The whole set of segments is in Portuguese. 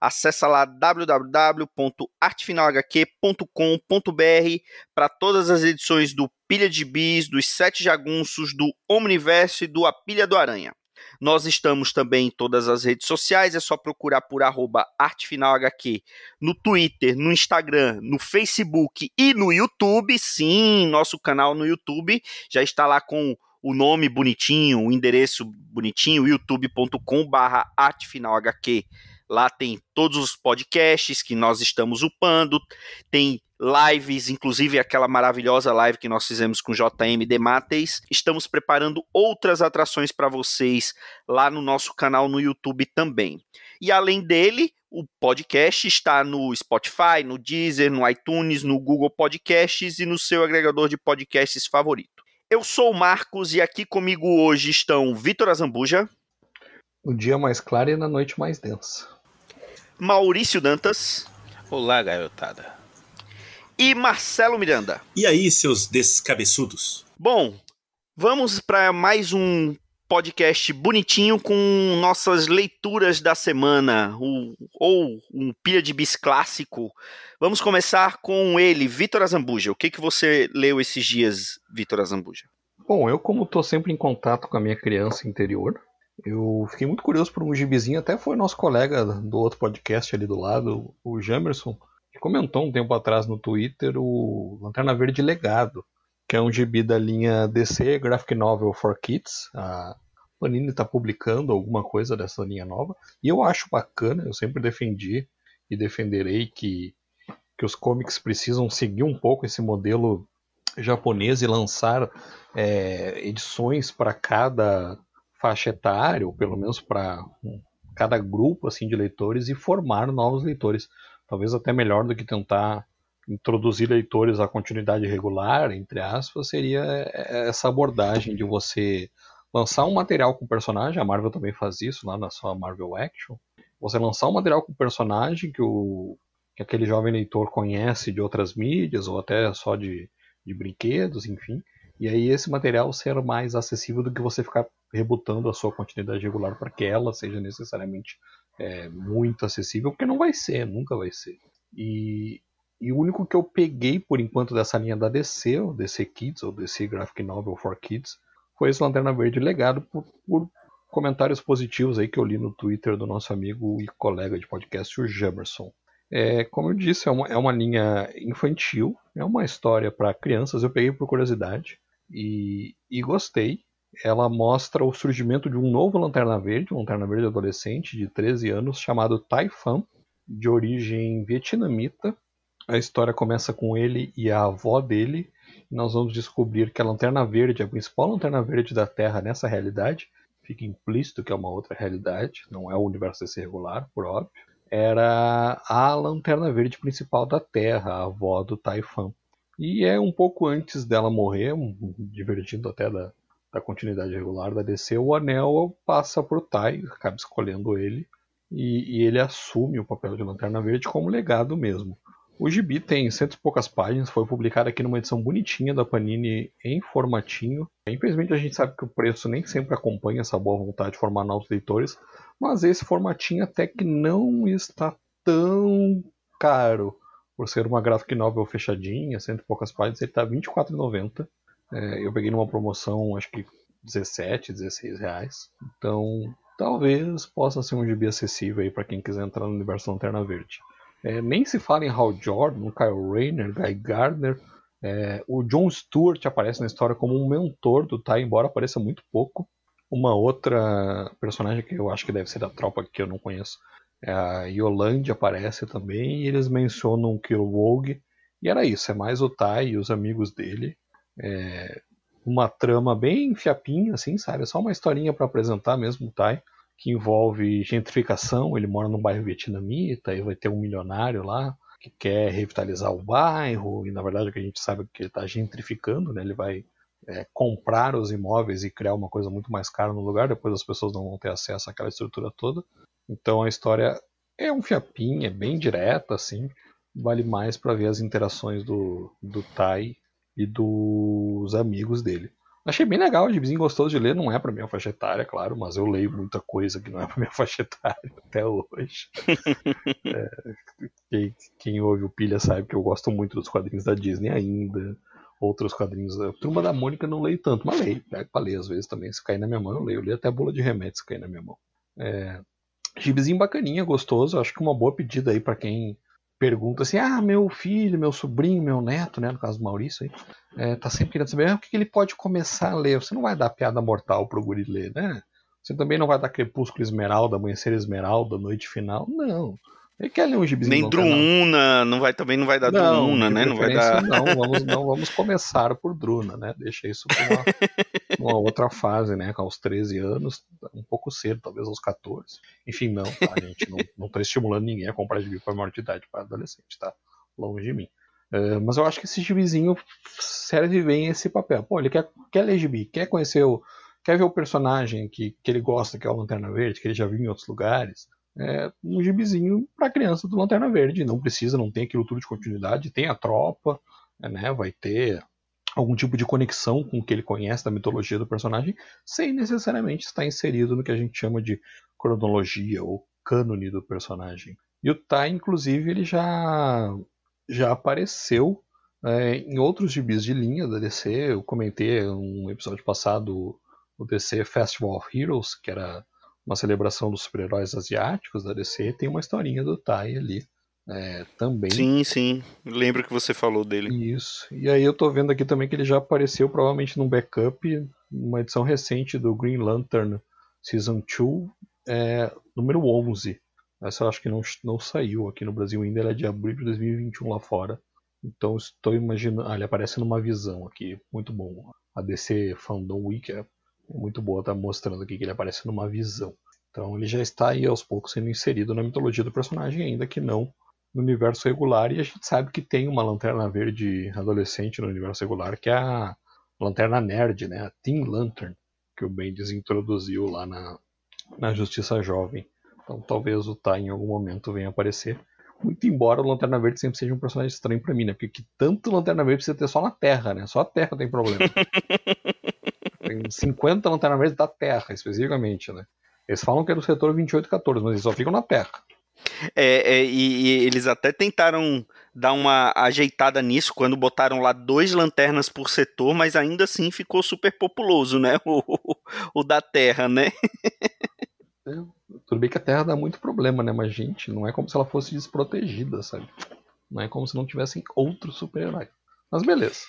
Acesse lá www.artefinalhq.com.br para todas as edições do Pilha de Bis, dos Sete Jagunços, do Omniverso e do A Pilha do Aranha. Nós estamos também em todas as redes sociais, é só procurar por arroba artefinalhq no Twitter, no Instagram, no Facebook e no YouTube. Sim, nosso canal no YouTube já está lá com o nome bonitinho, o endereço bonitinho, youtube.com barra artefinalhq. Lá tem todos os podcasts que nós estamos upando, tem lives, inclusive aquela maravilhosa live que nós fizemos com JM Demates. Estamos preparando outras atrações para vocês lá no nosso canal no YouTube também. E além dele, o podcast está no Spotify, no Deezer, no iTunes, no Google Podcasts e no seu agregador de podcasts favorito. Eu sou o Marcos e aqui comigo hoje estão Vitor Azambuja. O dia mais claro e na noite mais densa. Maurício Dantas. Olá, garotada. E Marcelo Miranda. E aí, seus descabeçudos? Bom, vamos para mais um podcast bonitinho com nossas leituras da semana, o, ou um pilha de bis clássico. Vamos começar com ele, Vitor Azambuja. O que, que você leu esses dias, Vitor Azambuja? Bom, eu como estou sempre em contato com a minha criança interior, eu fiquei muito curioso por um gibizinho, até foi nosso colega do outro podcast ali do lado, o Jamerson, que comentou um tempo atrás no Twitter o Lanterna Verde Legado, que é um gibi da linha DC Graphic Novel for Kids. A Panini está publicando alguma coisa dessa linha nova, e eu acho bacana, eu sempre defendi e defenderei que, que os comics precisam seguir um pouco esse modelo japonês e lançar é, edições para cada faixa etária, ou pelo menos para cada grupo assim de leitores e formar novos leitores. Talvez até melhor do que tentar introduzir leitores à continuidade regular, entre aspas, seria essa abordagem de você lançar um material com personagem, a Marvel também faz isso lá na sua Marvel Action. Você lançar um material com personagem que, o, que aquele jovem leitor conhece de outras mídias ou até só de, de brinquedos, enfim. E aí esse material ser mais acessível do que você ficar rebutando a sua continuidade regular para que ela seja necessariamente é, muito acessível, porque não vai ser, nunca vai ser. E, e o único que eu peguei por enquanto dessa linha da DC, o DC Kids, ou DC Graphic Novel for Kids, foi esse Lanterna Verde legado por, por comentários positivos aí que eu li no Twitter do nosso amigo e colega de podcast, o Jamerson. É, como eu disse, é uma, é uma linha infantil, é uma história para crianças, eu peguei por curiosidade e, e gostei ela mostra o surgimento de um novo Lanterna Verde, um Lanterna Verde adolescente de 13 anos, chamado Tai Fan, de origem vietnamita. A história começa com ele e a avó dele. E nós vamos descobrir que a Lanterna Verde, a principal Lanterna Verde da Terra nessa realidade, fica implícito que é uma outra realidade, não é o universo desse regular, por óbvio, era a Lanterna Verde principal da Terra, a avó do Tai Fan. E é um pouco antes dela morrer, divertindo até da, da continuidade regular da DC, o Anel passa por Tai, acaba escolhendo ele, e, e, ele assume o papel de Lanterna Verde como legado mesmo. O gibi tem cento e poucas páginas, foi publicado aqui numa edição bonitinha da Panini em formatinho. Infelizmente a gente sabe que o preço nem sempre acompanha essa boa vontade de formar novos leitores, mas esse formatinho até que não está tão caro. Por ser uma graphic novel fechadinha, cento e poucas páginas, ele está R$ 24,90. É, eu peguei numa promoção, acho que 17, 16 reais. Então, talvez possa ser um gibi acessível aí para quem quiser entrar no universo Lanterna Verde. É, nem se fala em Hal Jordan, Kyle Rayner, Guy Gardner. É, o John Stewart aparece na história como um mentor do Ty, embora apareça muito pouco. Uma outra personagem que eu acho que deve ser da tropa que eu não conheço, é a Yolande aparece também, e eles mencionam o Kilowog. E era isso, é mais o Ty e os amigos dele é, uma trama bem fiapinha, assim, sabe? É só uma historinha para apresentar mesmo o Tai, que envolve gentrificação. Ele mora num bairro vietnamita, e vai ter um milionário lá, que quer revitalizar o bairro, e na verdade o que a gente sabe é que ele está gentrificando, né? ele vai é, comprar os imóveis e criar uma coisa muito mais cara no lugar, depois as pessoas não vão ter acesso àquela estrutura toda. Então a história é um fiapinho, é bem direta, assim, vale mais para ver as interações do, do Tai e dos amigos dele. Achei bem legal, o gibizinho gostoso de ler, não é pra minha faixa etária, claro, mas eu leio muita coisa que não é pra minha faixa etária até hoje. é, quem, quem, ouve o Pilha sabe que eu gosto muito dos quadrinhos da Disney ainda, outros quadrinhos. A Turma da Mônica não leio tanto, mas leio, pego pra ler às vezes também. Se cair na minha mão, eu leio. Eu leio até a bula de remédio se cair na minha mão. É, gibizinho bacaninha, gostoso, acho que uma boa pedida aí para quem pergunta assim: ah, meu filho, meu sobrinho, meu neto, né, no caso do Maurício aí, é, tá sempre querendo saber ah, o que, que ele pode começar a ler. Você não vai dar piada mortal pro guri ler, né? Você também não vai dar Crepúsculo Esmeralda, Amanhecer Esmeralda, Noite Final. Não. Ele quer ler um gibizinho. Nem Druna, não vai, também não vai dar não, Druna, né? Não vai dar. Não, vamos, não vamos começar por Druna, né? Deixa isso para uma, uma, outra fase, né? Com aos 13 anos, um pouco cedo, talvez aos 14. Enfim, não, tá, gente? Não, não tô estimulando ninguém a comprar gibi para maior de idade para adolescente, tá? Longe de mim. Uh, mas eu acho que esse gibizinho serve bem esse papel. Pô, ele quer, quer ler gibi, quer conhecer o. Quer ver o personagem que, que ele gosta, que é o Lanterna Verde, que ele já viu em outros lugares é, um gibizinho para criança do Lanterna Verde. Não precisa, não tem aquilo tudo de continuidade, tem a tropa, né, vai ter algum tipo de conexão com o que ele conhece da mitologia do personagem, sem necessariamente estar inserido no que a gente chama de cronologia ou cânone do personagem. E o Tai, inclusive, ele já, já apareceu é, em outros gibis de linha da DC. Eu comentei um episódio passado o DC Festival of Heroes, que era uma celebração dos super-heróis asiáticos da DC, tem uma historinha do Tai ali. É, também. Sim, sim. Lembro que você falou dele. Isso. E aí eu tô vendo aqui também que ele já apareceu provavelmente num backup, uma edição recente do Green Lantern Season 2, é, número 11. Essa eu acho que não, não saiu aqui no Brasil ainda, ela é de abril de 2021 lá fora. Então estou imaginando. Ah, ele aparece numa visão aqui, muito bom. A DC Fandom Week é é muito boa, tá mostrando aqui que ele aparece numa visão. Então ele já está aí aos poucos sendo inserido na mitologia do personagem, ainda que não no universo regular. E a gente sabe que tem uma lanterna verde adolescente no universo regular, que é a lanterna nerd, né? A Teen Lantern, que o Bendis introduziu lá na, na Justiça Jovem. Então talvez o Tai em algum momento venha aparecer. Muito embora o Lanterna Verde sempre seja um personagem estranho para mim, né? Porque que tanto Lanterna Verde precisa ter só na Terra, né? Só a Terra tem problema. Tem 50 lanternas verdes da Terra, especificamente, né? Eles falam que é do setor 2814, mas eles só ficam na Terra. É, é e, e, eles até tentaram dar uma ajeitada nisso quando botaram lá dois lanternas por setor, mas ainda assim ficou super populoso, né? O, o, o da Terra, né? É, tudo bem que a Terra dá muito problema, né? Mas, gente, não é como se ela fosse desprotegida, sabe? Não é como se não tivessem outro super-herói. Mas beleza.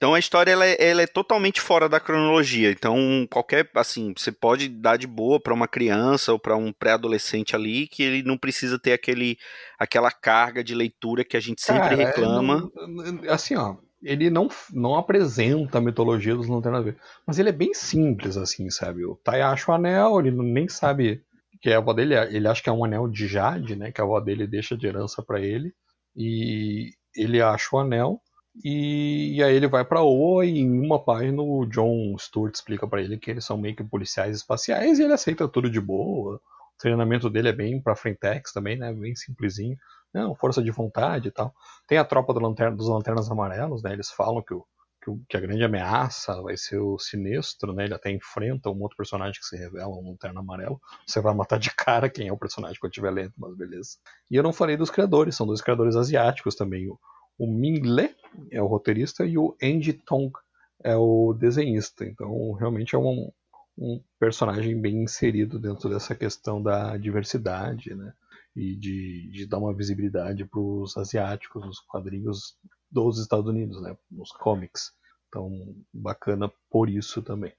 Então a história ela é, ela é, totalmente fora da cronologia. Então qualquer assim, você pode dar de boa para uma criança ou para um pré-adolescente ali que ele não precisa ter aquele aquela carga de leitura que a gente sempre Cara, reclama. Não, assim, ó, ele não, não apresenta a mitologia dos Lanternas Verdes, mas ele é bem simples assim, sabe? O Tai acha o anel, ele nem sabe que é a avó dele, ele acha que é um anel de jade, né, que a avó dele deixa de herança para ele. E ele acha o anel e, e aí ele vai para Oa e em uma página o John Stewart explica para ele que eles são meio que policiais espaciais e ele aceita tudo de boa. O treinamento dele é bem pra frentex também, né? Bem simplesinho. Não, força de vontade e tal. Tem a tropa do lanterna, dos Lanternas Amarelos, né? Eles falam que, o, que, a grande ameaça vai ser o Sinestro, né? Ele até enfrenta um outro personagem que se revela, um Lanterna Amarelo. Você vai matar de cara quem é o personagem quando tiver lento, mas beleza. E eu não falei dos criadores, são dois criadores asiáticos também. O, o Ming Le é o roteirista e o Andy Tong é o desenhista. Então, realmente é um, um personagem bem inserido dentro dessa questão da diversidade, né? E de, de dar uma visibilidade para os asiáticos nos quadrinhos dos Estados Unidos, né? Nos comics. Então, bacana por isso também.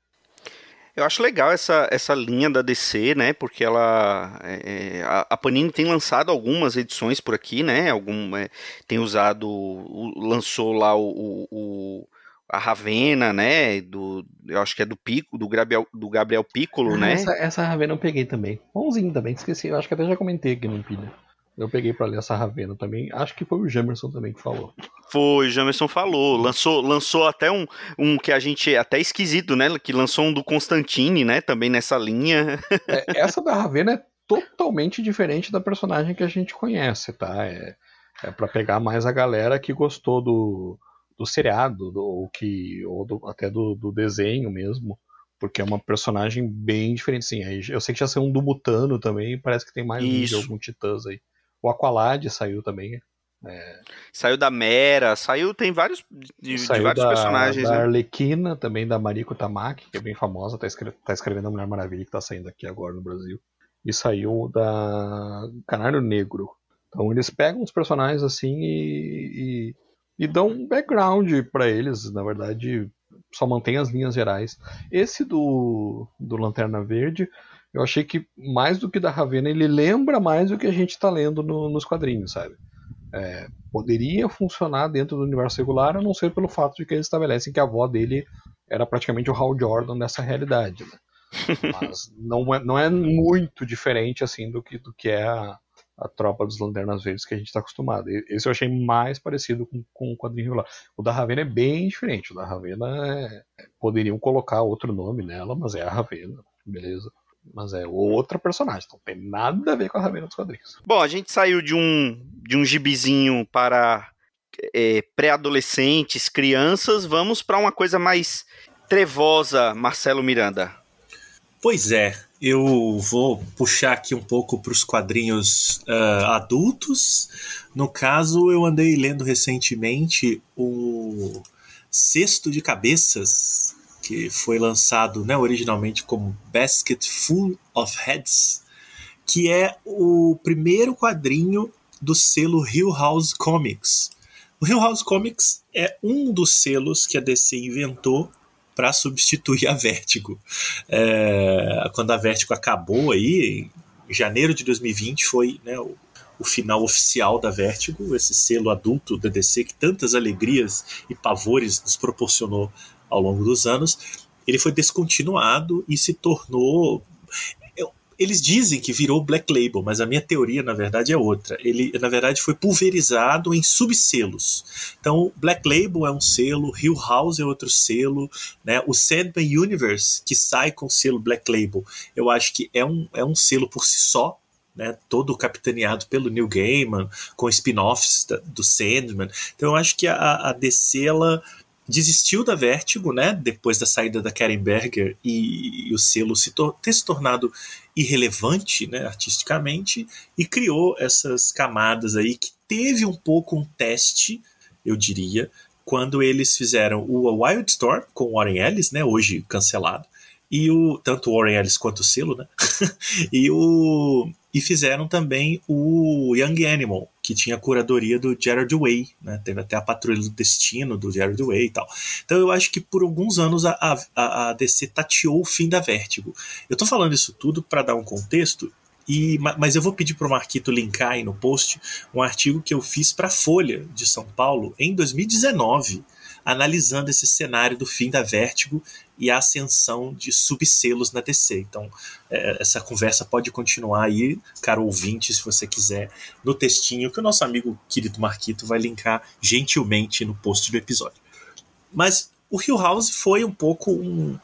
Eu acho legal essa, essa linha da DC, né? Porque ela. É, é, a, a, Panini tem lançado algumas edições por aqui, né? Algum, é, tem usado. O, lançou lá o, o, a Ravena, né? Do, eu acho que é do Pico, do Gabriel, do Gabriel Piccolo, ah, né? Essa, essa Ravena eu peguei também. Bonzinho também, esqueci. Eu acho que até já comentei aqui no Pilha. Eu peguei para ler essa Ravena também. Acho que foi o Jamerson também que falou. Foi, o Jamerson falou. Lançou, lançou até um, um que a gente. Até esquisito, né? Que lançou um do Constantine, né? Também nessa linha. É, essa da Ravena é totalmente diferente da personagem que a gente conhece, tá? É, é para pegar mais a galera que gostou do, do seriado, do, ou, que, ou do, até do, do desenho mesmo. Porque é uma personagem bem diferente, sim. Eu sei que já saiu um do Mutano também, parece que tem mais um de algum Titãs aí. O Aqualad saiu também. É... Saiu da Mera, saiu, tem vários, de, saiu de vários da, personagens. Da né? Arlequina, também da Mariko Tamaki, que é bem famosa, tá, escre tá escrevendo a Mulher Maravilha, que tá saindo aqui agora no Brasil. E saiu da Canário Negro. Então eles pegam os personagens assim e, e, e dão um background para eles, na verdade, só mantém as linhas gerais. Esse do, do Lanterna Verde, eu achei que mais do que da Ravena, ele lembra mais do que a gente está lendo no, nos quadrinhos, sabe? É, poderia funcionar dentro do universo regular, a não ser pelo fato de que eles estabelecem que a avó dele era praticamente o Hal Jordan nessa realidade. Né? Mas não é, não é muito diferente assim do que, do que é a, a tropa dos Lanternas Verdes que a gente está acostumado. Esse eu achei mais parecido com, com o quadrinho regular. O da Ravena é bem diferente. O da Ravena é, poderiam colocar outro nome nela, mas é a Ravena, beleza. Mas é outra personagem, não tem nada a ver com a Ravena dos quadrinhos. Bom, a gente saiu de um, de um gibizinho para é, pré-adolescentes, crianças, vamos para uma coisa mais trevosa, Marcelo Miranda. Pois é, eu vou puxar aqui um pouco para os quadrinhos uh, adultos. No caso, eu andei lendo recentemente o Cesto de Cabeças, que foi lançado né, originalmente como Basket Full of Heads, que é o primeiro quadrinho do selo Hill House Comics. O Hill House Comics é um dos selos que a DC inventou para substituir a Vertigo. É, quando a Vertigo acabou aí, em janeiro de 2020 foi né, o, o, final oficial da Vertigo, esse selo adulto da DC que tantas alegrias e pavores nos proporcionou ao longo dos anos. Ele foi descontinuado e se tornou eles dizem que virou Black Label, mas a minha teoria, na verdade, é outra. Ele, na verdade, foi pulverizado em subselos. Então, Black Label é um selo, Hill House é outro selo, né? O Sandman Universe, que sai com o selo Black Label, eu acho que é um, é um selo por si só, né, todo capitaneado pelo Neil Gaiman, com spin-offs do Sandman. Então eu acho que a, a DC ela desistiu da Vertigo, né, depois da saída da Karen Berger e, e o selo se ter se tornado irrelevante, né, artisticamente, e criou essas camadas aí que teve um pouco um teste, eu diria, quando eles fizeram o Wildstorm com Warren Ellis, né, hoje cancelado, e o tanto o Warren Ellis quanto o selo, né, e o e fizeram também o Young Animal, que tinha a curadoria do Gerard Way, né? Teve até a Patrulha do Destino do Gerard Way e tal. Então eu acho que por alguns anos a, a, a DC tateou o fim da Vertigo. Eu tô falando isso tudo para dar um contexto e, mas eu vou pedir para o Marquito linkar aí no post um artigo que eu fiz para a Folha de São Paulo em 2019, analisando esse cenário do fim da Vertigo e a ascensão de subselos na DC. Então, é, essa conversa pode continuar aí, caro ouvinte, se você quiser, no textinho que o nosso amigo querido Marquito vai linkar gentilmente no post do episódio. Mas o Hill House foi um pouco um,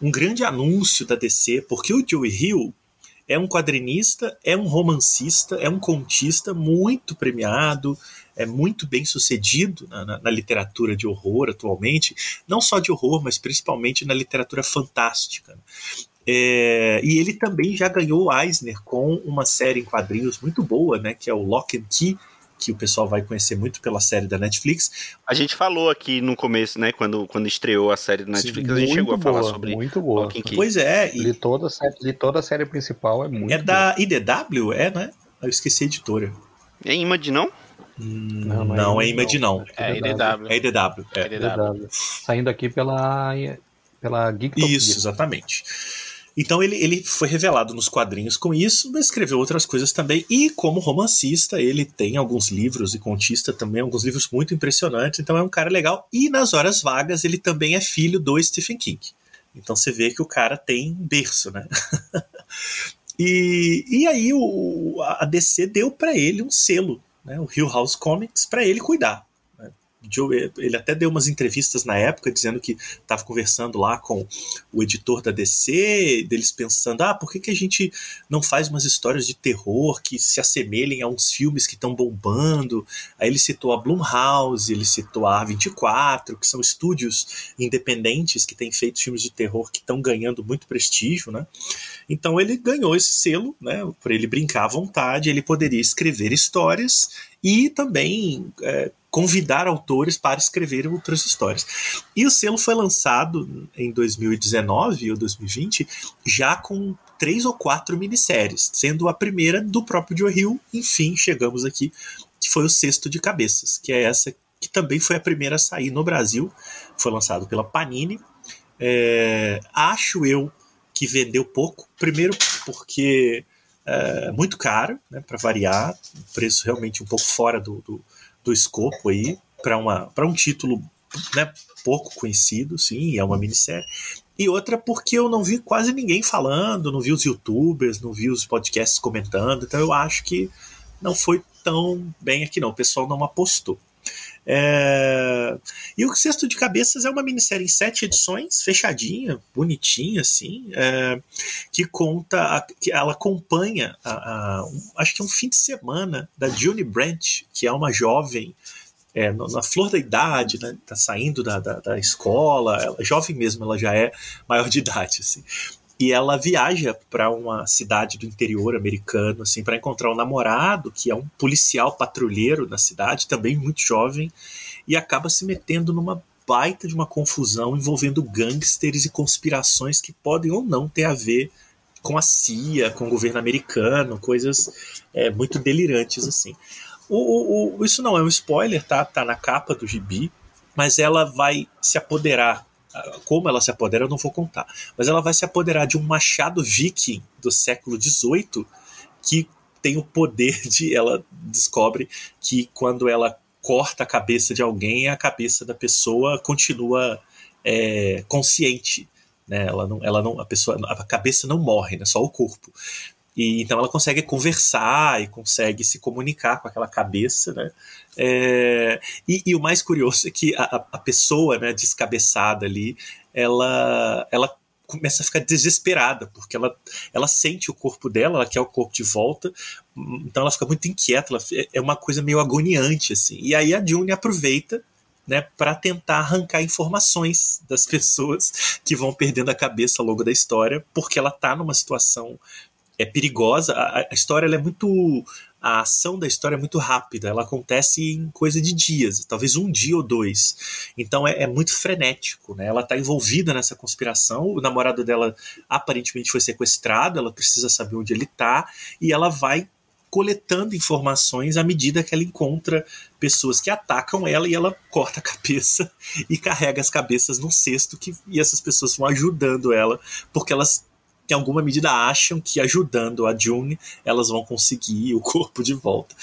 um grande anúncio da DC, porque o Joey Hill é um quadrinista, é um romancista, é um contista muito premiado, é muito bem sucedido na, na, na, literatura de horror atualmente, não só de horror, mas principalmente na literatura fantástica. É, e ele também já ganhou Eisner com uma série em quadrinhos muito boa, né, que é o Lock and Key, que o pessoal vai conhecer muito pela série da Netflix. A gente falou aqui no começo, né, quando, quando estreou a série da Netflix, Sim, a gente chegou boa, a falar sobre muito boa. Pois é. E... Li, toda, li toda a série principal, é muito É da IDW, é, né? Eu esqueci a editora. É Image, não? Não, não, não é, é Image, não. É IDW. É IDW. É. IDW. Saindo aqui pela, pela Geek Isso, exatamente. Então ele, ele foi revelado nos quadrinhos com isso, mas escreveu outras coisas também. E como romancista, ele tem alguns livros e contista também, alguns livros muito impressionantes. Então é um cara legal. E nas horas vagas, ele também é filho do Stephen King. Então você vê que o cara tem berço, né? E, e aí o, a DC deu para ele um selo, né, o Hill House Comics, para ele cuidar. Joe, ele até deu umas entrevistas na época dizendo que estava conversando lá com o editor da DC, deles pensando, ah, por que, que a gente não faz umas histórias de terror que se assemelhem a uns filmes que estão bombando? Aí ele citou a Blumhouse, ele citou a A24, que são estúdios independentes que têm feito filmes de terror que estão ganhando muito prestígio, né? Então ele ganhou esse selo, né? Para ele brincar à vontade, ele poderia escrever histórias e também é, convidar autores para escrever outras histórias. E o selo foi lançado em 2019 ou 2020 já com três ou quatro minisséries, sendo a primeira do próprio Joe Hill. Enfim, chegamos aqui, que foi o Sexto de Cabeças, que é essa que também foi a primeira a sair no Brasil. Foi lançado pela Panini. É, acho eu que vendeu pouco. Primeiro porque é muito caro, né, para variar, um preço realmente um pouco fora do, do, do escopo aí para um título né, pouco conhecido, sim, é uma minissérie. E outra porque eu não vi quase ninguém falando, não vi os youtubers, não vi os podcasts comentando, então eu acho que não foi tão bem aqui não, o pessoal não apostou. É... E o Sexto de Cabeças é uma minissérie em sete edições, fechadinha, bonitinha, assim, é... que conta, a... que ela acompanha, a... A... acho que é um fim de semana da June Branch, que é uma jovem é, na flor da idade, né, tá saindo da, da, da escola, ela, jovem mesmo, ela já é maior de idade, assim e ela viaja para uma cidade do interior americano assim para encontrar um namorado que é um policial patrulheiro na cidade também muito jovem e acaba se metendo numa baita de uma confusão envolvendo gangsters e conspirações que podem ou não ter a ver com a CIA, com o governo americano, coisas é, muito delirantes assim. O, o, o, isso não é um spoiler, tá? Tá na capa do gibi, mas ela vai se apoderar como ela se apodera, eu não vou contar. Mas ela vai se apoderar de um machado viking do século XVIII que tem o poder de. Ela descobre que quando ela corta a cabeça de alguém, a cabeça da pessoa continua é, consciente. Né? Ela não, ela não, a pessoa, a cabeça não morre, né? só o corpo. E então ela consegue conversar e consegue se comunicar com aquela cabeça, né? É, e, e, o mais curioso é que a, a pessoa, né, descabeçada ali, ela, ela começa a ficar desesperada, porque ela, ela sente o corpo dela, ela quer o corpo de volta, então ela fica muito inquieta, ela, é uma coisa meio agoniante, assim. E aí a June aproveita né, para tentar arrancar informações das pessoas que vão perdendo a cabeça ao longo da história, porque ela está numa situação é perigosa. A, a história é muito. A ação da história é muito rápida, ela acontece em coisa de dias, talvez um dia ou dois. Então é, é muito frenético, né? Ela está envolvida nessa conspiração, o namorado dela aparentemente foi sequestrado, ela precisa saber onde ele está, e ela vai coletando informações à medida que ela encontra pessoas que atacam ela e ela corta a cabeça e carrega as cabeças num cesto que, e essas pessoas vão ajudando ela porque elas em alguma medida acham que ajudando a June elas vão conseguir o corpo de volta.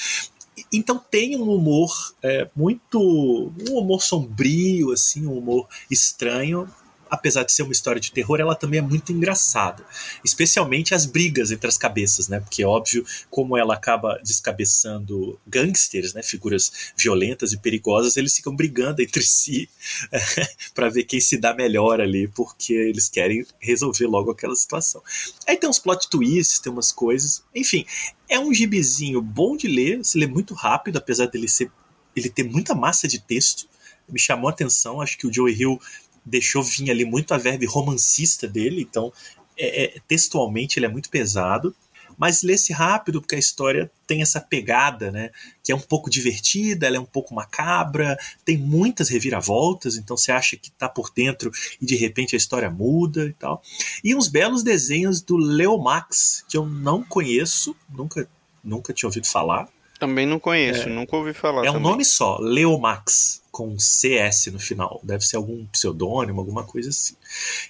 Então tem um humor é, muito. um humor sombrio, assim, um humor estranho, apesar de ser uma história de terror, ela também é muito engraçada. Especialmente as brigas entre as cabeças, né? Porque, óbvio, como ela acaba descabeçando gangsters, né? Figuras violentas e perigosas, eles ficam brigando entre si para ver quem se dá melhor ali, porque eles querem resolver logo aquela situação. Aí tem uns plot twists, tem umas coisas. Enfim, é um gibizinho bom de ler, se lê muito rápido, apesar dele ser ele ter muita massa de texto me chamou a atenção. Acho que o Joey Hill deixou vir ali muito a verve romancista dele, então é, é, textualmente ele é muito pesado, mas lê-se rápido porque a história tem essa pegada, né, que é um pouco divertida, ela é um pouco macabra, tem muitas reviravoltas, então você acha que está por dentro e de repente a história muda e tal. E uns belos desenhos do Leo Max, que eu não conheço, nunca nunca tinha ouvido falar. Também não conheço, é, nunca ouvi falar. É também. um nome só, Leomax, com CS no final. Deve ser algum pseudônimo, alguma coisa assim.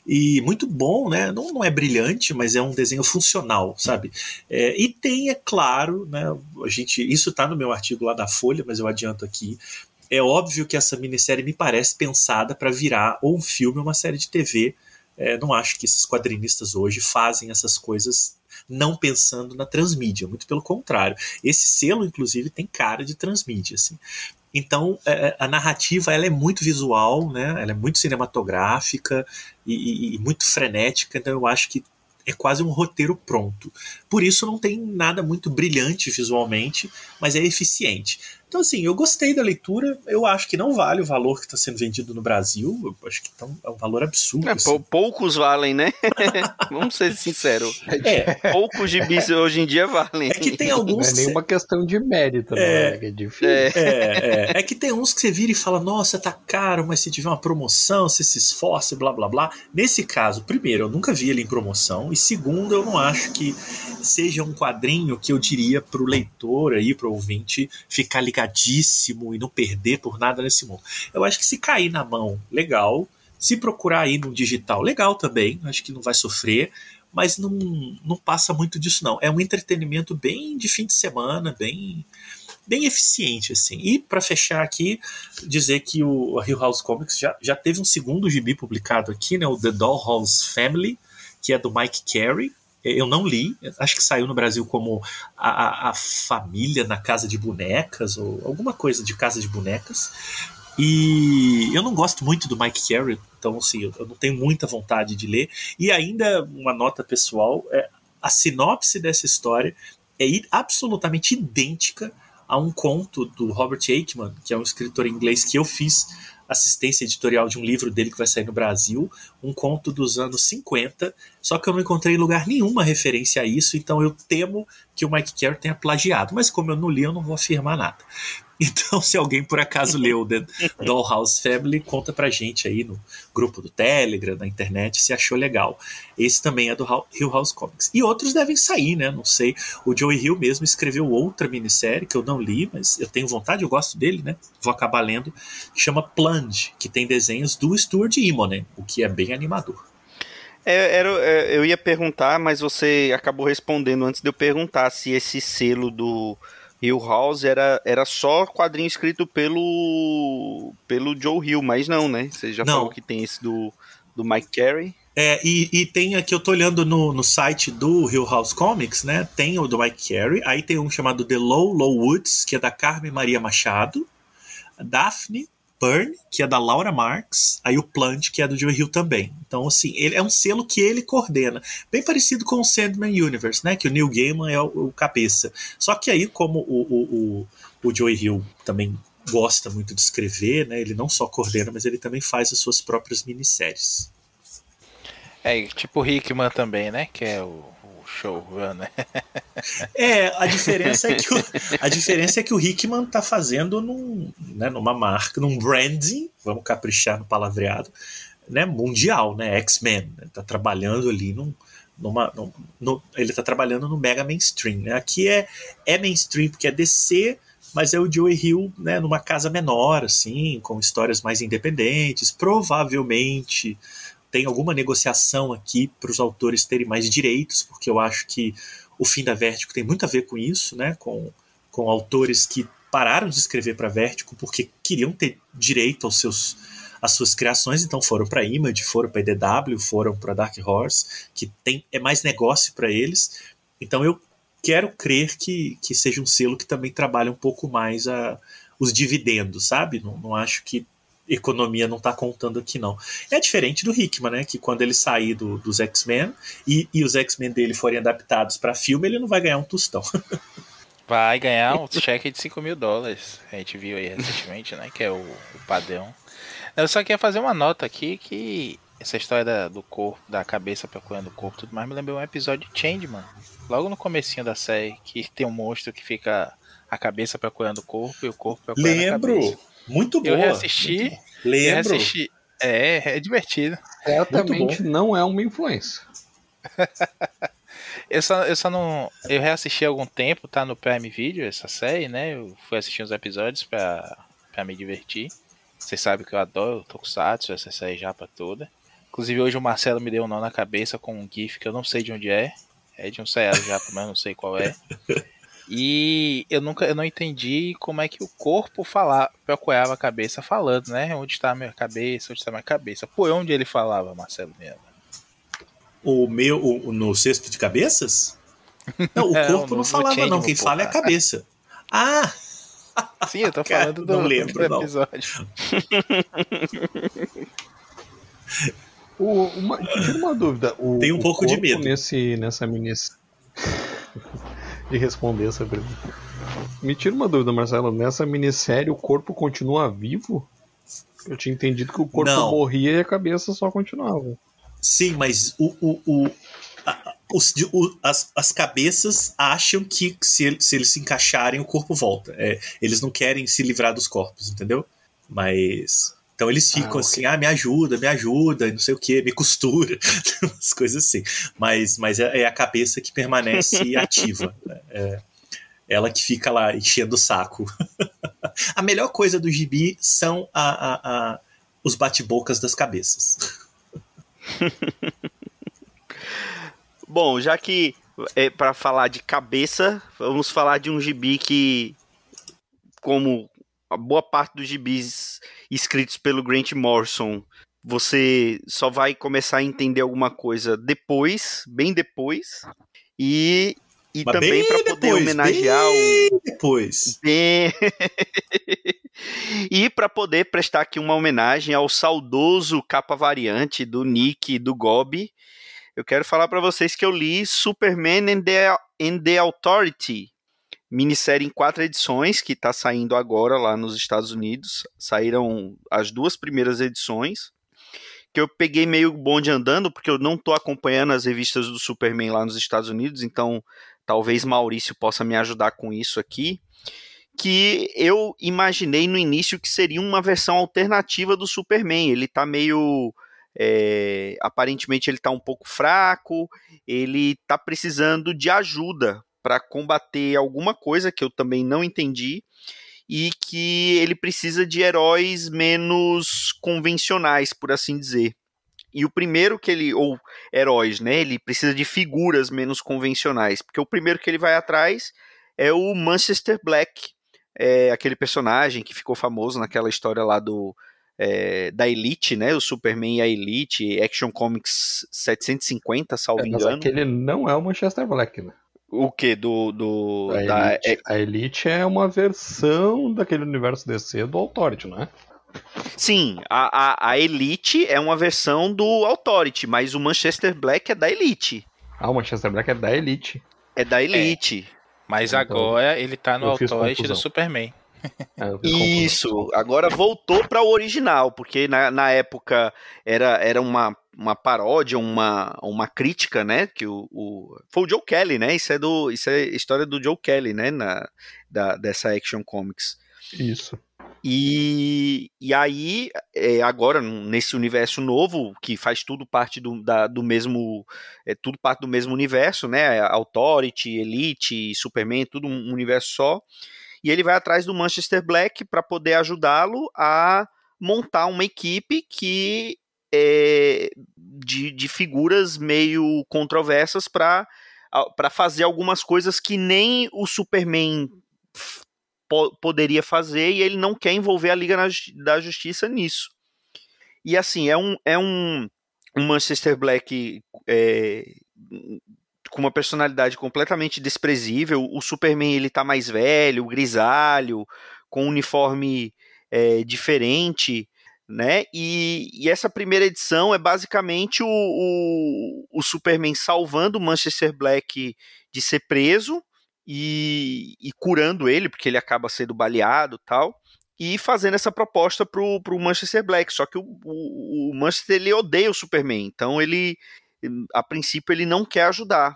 E muito bom, né? Não, não é brilhante, mas é um desenho funcional, sabe? É, e tem, é claro, né? A gente, isso está no meu artigo lá da Folha, mas eu adianto aqui. É óbvio que essa minissérie me parece pensada para virar ou um filme ou uma série de TV. É, não acho que esses quadrinistas hoje fazem essas coisas não pensando na transmídia, muito pelo contrário. Esse selo, inclusive, tem cara de transmídia. Assim. Então, é, é, a narrativa ela é muito visual, né? ela é muito cinematográfica e, e, e muito frenética, então eu acho que é quase um roteiro pronto. Por isso não tem nada muito brilhante visualmente, mas é eficiente. Então, assim, eu gostei da leitura. Eu acho que não vale o valor que está sendo vendido no Brasil. Eu acho que tão, é um valor absurdo. É, assim. Poucos valem, né? Vamos ser sinceros. É. Poucos gibis hoje em dia valem. É que tem alguns. Não é nenhuma questão de mérito, é, né? É difícil. É. é, é. é que tem uns que você vira e fala: nossa, tá caro, mas se tiver uma promoção, você se esforça, blá blá blá. Nesse caso, primeiro, eu nunca vi ele em promoção. E segundo, eu não acho que seja um quadrinho que eu diria pro leitor aí, pro ouvinte, ficar ligado e não perder por nada nesse mundo. Eu acho que se cair na mão, legal. Se procurar aí no digital, legal também. Acho que não vai sofrer. Mas não, não passa muito disso, não. É um entretenimento bem de fim de semana, bem bem eficiente, assim. E para fechar aqui, dizer que o Hill House Comics já, já teve um segundo gibi publicado aqui, né? O The Dollhouse Family, que é do Mike Carey, eu não li, acho que saiu no Brasil como a, a, Família na Casa de Bonecas, ou alguma coisa de Casa de Bonecas. E eu não gosto muito do Mike Carey, então assim, eu não tenho muita vontade de ler. E ainda uma nota pessoal, é, a sinopse dessa história é absolutamente idêntica a um conto do Robert Aikman, que é um escritor inglês que eu fiz assistência editorial de um livro dele que vai sair no Brasil, um conto dos anos 50, só que eu não encontrei em lugar nenhuma referência a isso, então eu temo que o Mike Carey tenha plagiado, mas como eu não li, eu não vou afirmar nada. Então, se alguém por acaso leu The Dollhouse Family, conta pra gente aí no grupo do Telegram, na internet, se achou legal. Esse também é do Hill House Comics. E outros devem sair, né? Não sei. O Joey Hill mesmo escreveu outra minissérie que eu não li, mas eu tenho vontade, eu gosto dele, né? Vou acabar lendo, chama Plunge, que tem desenhos do Stuart Immonen, o que é bem animador. É, era, é, eu ia perguntar, mas você acabou respondendo antes de eu perguntar se esse selo do Hill House era, era só quadrinho escrito pelo pelo Joe Hill, mas não, né? Você já não. falou que tem esse do, do Mike Carey. É, e, e tem aqui, eu tô olhando no, no site do Hill House Comics, né? Tem o do Mike Carey, aí tem um chamado The Low Low Woods, que é da Carmen Maria Machado, Daphne Burn, que é da Laura Marks, aí o Plant, que é do Joe Hill também. Então, assim, ele é um selo que ele coordena. Bem parecido com o Sandman Universe, né? Que o Neil Gaiman é o, o cabeça. Só que aí, como o, o, o, o Hill também gosta muito de escrever, né? Ele não só coordena, mas ele também faz as suas próprias minisséries. É, tipo o Hickman também, né? Que é o showrunner. É, a diferença é que o, a diferença é que o Hickman tá fazendo num, né, numa marca, num branding, vamos caprichar no palavreado, né, mundial, né, X-Men, né, tá trabalhando ali num, numa, num, no, ele tá trabalhando no mega mainstream, né, aqui é, é mainstream porque é DC, mas é o Joey Hill, né, numa casa menor, assim, com histórias mais independentes, provavelmente tem alguma negociação aqui para os autores terem mais direitos, porque eu acho que o fim da Vertigo tem muito a ver com isso, né? Com, com autores que pararam de escrever para Vertigo porque queriam ter direito aos seus as suas criações, então foram para Image, foram para IDW, foram para Dark Horse, que tem é mais negócio para eles. Então eu quero crer que, que seja um selo que também trabalha um pouco mais a, os dividendos, sabe? Não, não acho que economia não está contando aqui, não. É diferente do Hickman, né? Que quando ele sair do, dos X-Men e, e os X-Men dele forem adaptados para filme, ele não vai ganhar um tostão. Vai ganhar um cheque de 5 mil dólares. A gente viu aí recentemente, né? Que é o, o padrão. Eu só queria fazer uma nota aqui que essa história da, do corpo, da cabeça procurando o corpo, tudo mais, me lembrou um episódio de Changeman. Logo no comecinho da série, que tem um monstro que fica a cabeça procurando o corpo e o corpo procurando Lembro. a cabeça. Muito boa. Eu reassisti. Lembro. Reassisti. É, é divertido. Certamente não é uma influência. eu, só, eu só não. Eu reassisti há algum tempo, tá no Prime Video essa série, né? Eu fui assistir uns episódios pra, pra me divertir. Vocês sabem que eu adoro Tokusatsu, essa série japa toda. Inclusive hoje o Marcelo me deu um nó na cabeça com um GIF que eu não sei de onde é. É de um seriado japa, mas não sei qual é. E eu nunca eu não entendi como é que o corpo falava, procurava a cabeça falando, né? Onde está a minha cabeça, onde está a minha cabeça. Por onde ele falava, Marcelo Miranda? O meu, o, no cesto de cabeças? Não, o É, corpo no- não no falava, não. Quem fala é a cabeça. Ah! Sim, eu tô Cara, falando do, não lembro, do não. episódio. O, uma, uma dúvida. O, Tenho um o pouco de medo. Nesse, nessa minis... de responder essa pergunta. Me tira uma dúvida, Marcelo. Nessa minissérie o corpo continua vivo? Eu tinha entendido que o corpo Não. morria e a cabeça só continuava. Sim, mas o, o, o- a- os- o- as, as cabeças acham que se, se eles se encaixarem, o corpo volta. É, eles não querem se livrar dos corpos, entendeu? Mas. Então eles ficam ok. assim, ah, me ajuda, me ajuda, não sei o que, me costura, umas coisas assim. Mas, mas é, é a cabeça que permanece ativa. né? É ela que fica lá enchendo o saco. a melhor coisa do gibi são a- a- a- os bate-bocas das cabeças. Bom, já que é para falar de cabeça, vamos falar de um gibi que, como a boa parte dos gibis escritos pelo Grant Morrison, você só vai começar a entender alguma coisa depois, bem depois, e, e Mas também para poder depois, homenagear o, bem depois. Bem- e para poder prestar aqui uma homenagem ao saudoso capa variante do Nick e do Gobi, eu quero falar para vocês que eu li Superman and the, and the Authority, minissérie em quatro edições que está saindo agora lá nos Estados Unidos. Saíram as duas primeiras edições. Que eu peguei meio bonde andando, porque eu não estou acompanhando as revistas do Superman lá nos Estados Unidos, então talvez Maurício possa me ajudar com isso aqui que eu imaginei no início que seria uma versão alternativa do Superman. Ele tá meio. é, aparentemente ele tá um pouco fraco, ele tá precisando de ajuda para combater alguma coisa que eu também não entendi e que ele precisa de heróis menos convencionais, por assim dizer. E o primeiro que ele ou heróis, né? Ele precisa de figuras menos convencionais, porque o primeiro que ele vai atrás é o Manchester Black, é aquele personagem que ficou famoso naquela história lá do é, da Elite, né? O Superman e a Elite, Action Comics 750, salvo É, mas engano. aquele não é o Manchester Black, né? O que do do A da Elite, a Elite é uma versão daquele universo DC do Authority, não é? Sim, a, a, a Elite é uma versão do Authority, mas o Manchester Black é da Elite. Ah, o Manchester Black é da Elite. É da Elite. Mas Então, agora ele tá no Authority do. Superman. É. Isso, agora voltou para o original, porque na, na época era, era uma, uma paródia, uma, uma crítica, né? Que o, o- foi o Joe Kelly, né? Isso é do isso é história do Joe Kelly, né? Na, da, dessa Action Comics. Isso. E, e aí, é, agora, nesse universo novo, que faz tudo parte do, da- do mesmo. É tudo parte do mesmo universo, né? Authority, Elite, Superman, tudo um universo só. E ele vai atrás do Manchester Black para poder ajudá-lo a montar uma equipe que é, de, de figuras meio controversas para fazer algumas coisas que nem o Superman po- poderia fazer e ele não quer envolver a Liga da Justiça nisso. E assim, é um, é um, um Manchester Black é, com uma personalidade completamente desprezível. O Superman ele tá mais velho, grisalho, com um uniforme é, diferente, né? E, e essa primeira edição é basicamente o, o, o Superman salvando o Manchester Black de ser preso e, e curando ele, porque ele acaba sendo baleado tal. E fazendo essa proposta pro, pro Manchester Black. Só que o, o, o Manchester ele odeia o Superman. Então ele, a princípio, ele não quer ajudar.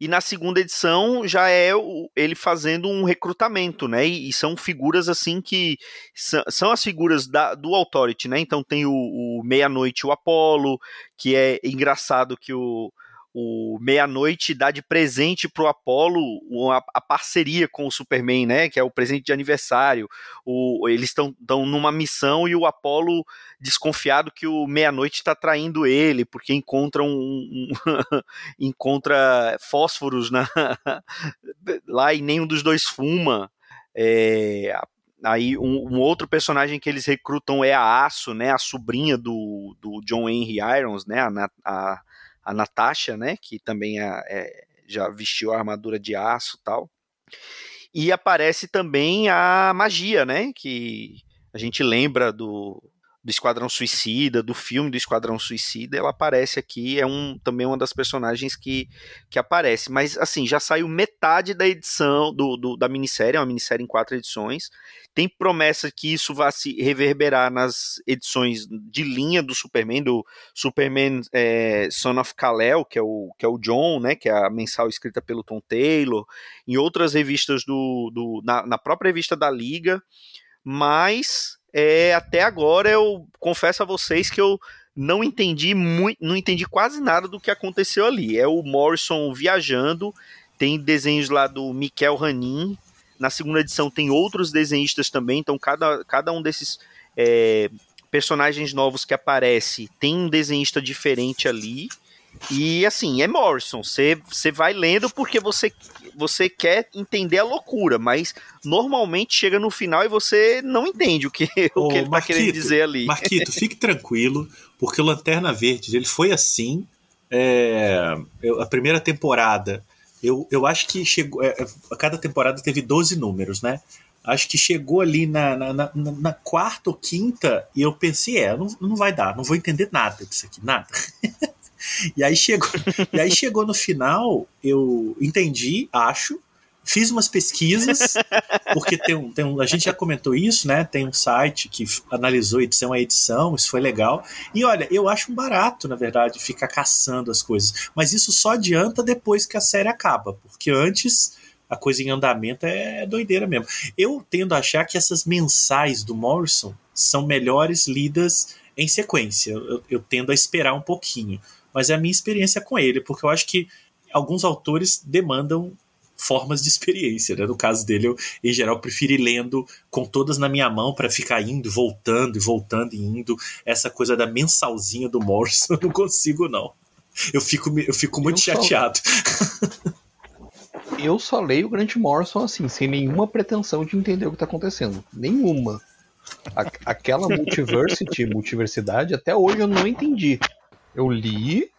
E na segunda edição já é ele fazendo um recrutamento, né? E, e são figuras assim que são, são as figuras da- do Authority, né? Então tem o, o Meia-Noite o Apollo, que é engraçado que o, o Meia-Noite dá de presente pro Apollo uma, a parceria com o Superman, né? Que é o presente de aniversário. O, eles estão numa missão e o Apollo desconfiado que o Meia-Noite está traindo ele, porque encontra um, um- encontra fósforos na, lá e nenhum dos dois fuma. É, aí um, um outro personagem que eles recrutam é a Aço, né, a sobrinha do, do John Henry Irons, né, a, a, a Natasha, né, que também é, é- já vestiu a armadura de aço tal. E aparece também a magia, né? Que a gente lembra do, do Esquadrão Suicida, do filme do Esquadrão Suicida, ela aparece aqui, é um também uma das personagens que, que aparece. Mas assim, já saiu metade da edição do, do, da minissérie, é uma minissérie em quatro edições. Tem promessa que isso vai se reverberar nas edições de linha do Superman, do Superman é, Son of Kal-El, que é o que é o John, né, que é a mensal escrita pelo Tom Taylor, em outras revistas do, do na, na própria revista da Liga, mas é, até agora eu confesso a vocês que eu não entendi muito, não entendi quase nada do que aconteceu ali. É o Morrison viajando, tem desenhos lá do Mikel Ranin. Na segunda edição tem outros desenhistas também, então cada, cada um desses é, personagens novos que aparece tem um desenhista diferente ali. E assim, é Morrison. Você vai lendo porque você, você quer entender a loucura, mas normalmente chega no final e você não entende o que, o que ele está querendo dizer ali. Marquito, fique tranquilo, porque o Lanterna Verde ele foi assim. É, a primeira temporada, eu, eu acho que chegou. É, é cada temporada teve 12 números, né? Acho que chegou ali na, na, na, na quarta ou quinta e eu pensei, é, não, não vai dar, não vou entender nada disso aqui, nada. E aí chegou, e aí chegou no final, eu entendi, acho, fiz umas pesquisas, porque tem um, tem um, a gente já comentou isso, né? Tem um site que analisou edição a edição, isso foi legal. E olha, eu acho um barato, na verdade, ficar caçando as coisas. Mas isso só adianta depois que a série acaba, porque antes a coisa em andamento é doideira mesmo. Eu tendo a achar que essas mensais do Morrison são melhores lidas em sequência. Eu, eu tendo a esperar um pouquinho mas é a minha experiência com ele, porque eu acho que alguns autores demandam formas de experiência, né? No caso dele, eu, em geral, prefiro ir lendo com todas na minha mão para ficar indo, voltando e voltando e indo. Essa coisa da mensalzinha do Morrison, eu não consigo, não. Eu fico, eu fico muito eu chateado. Só... eu só leio o Grant Morrison assim, sem nenhuma pretensão de entender o que está acontecendo. Nenhuma. aquela multiversity, multiversidade, até hoje eu não entendi eu li,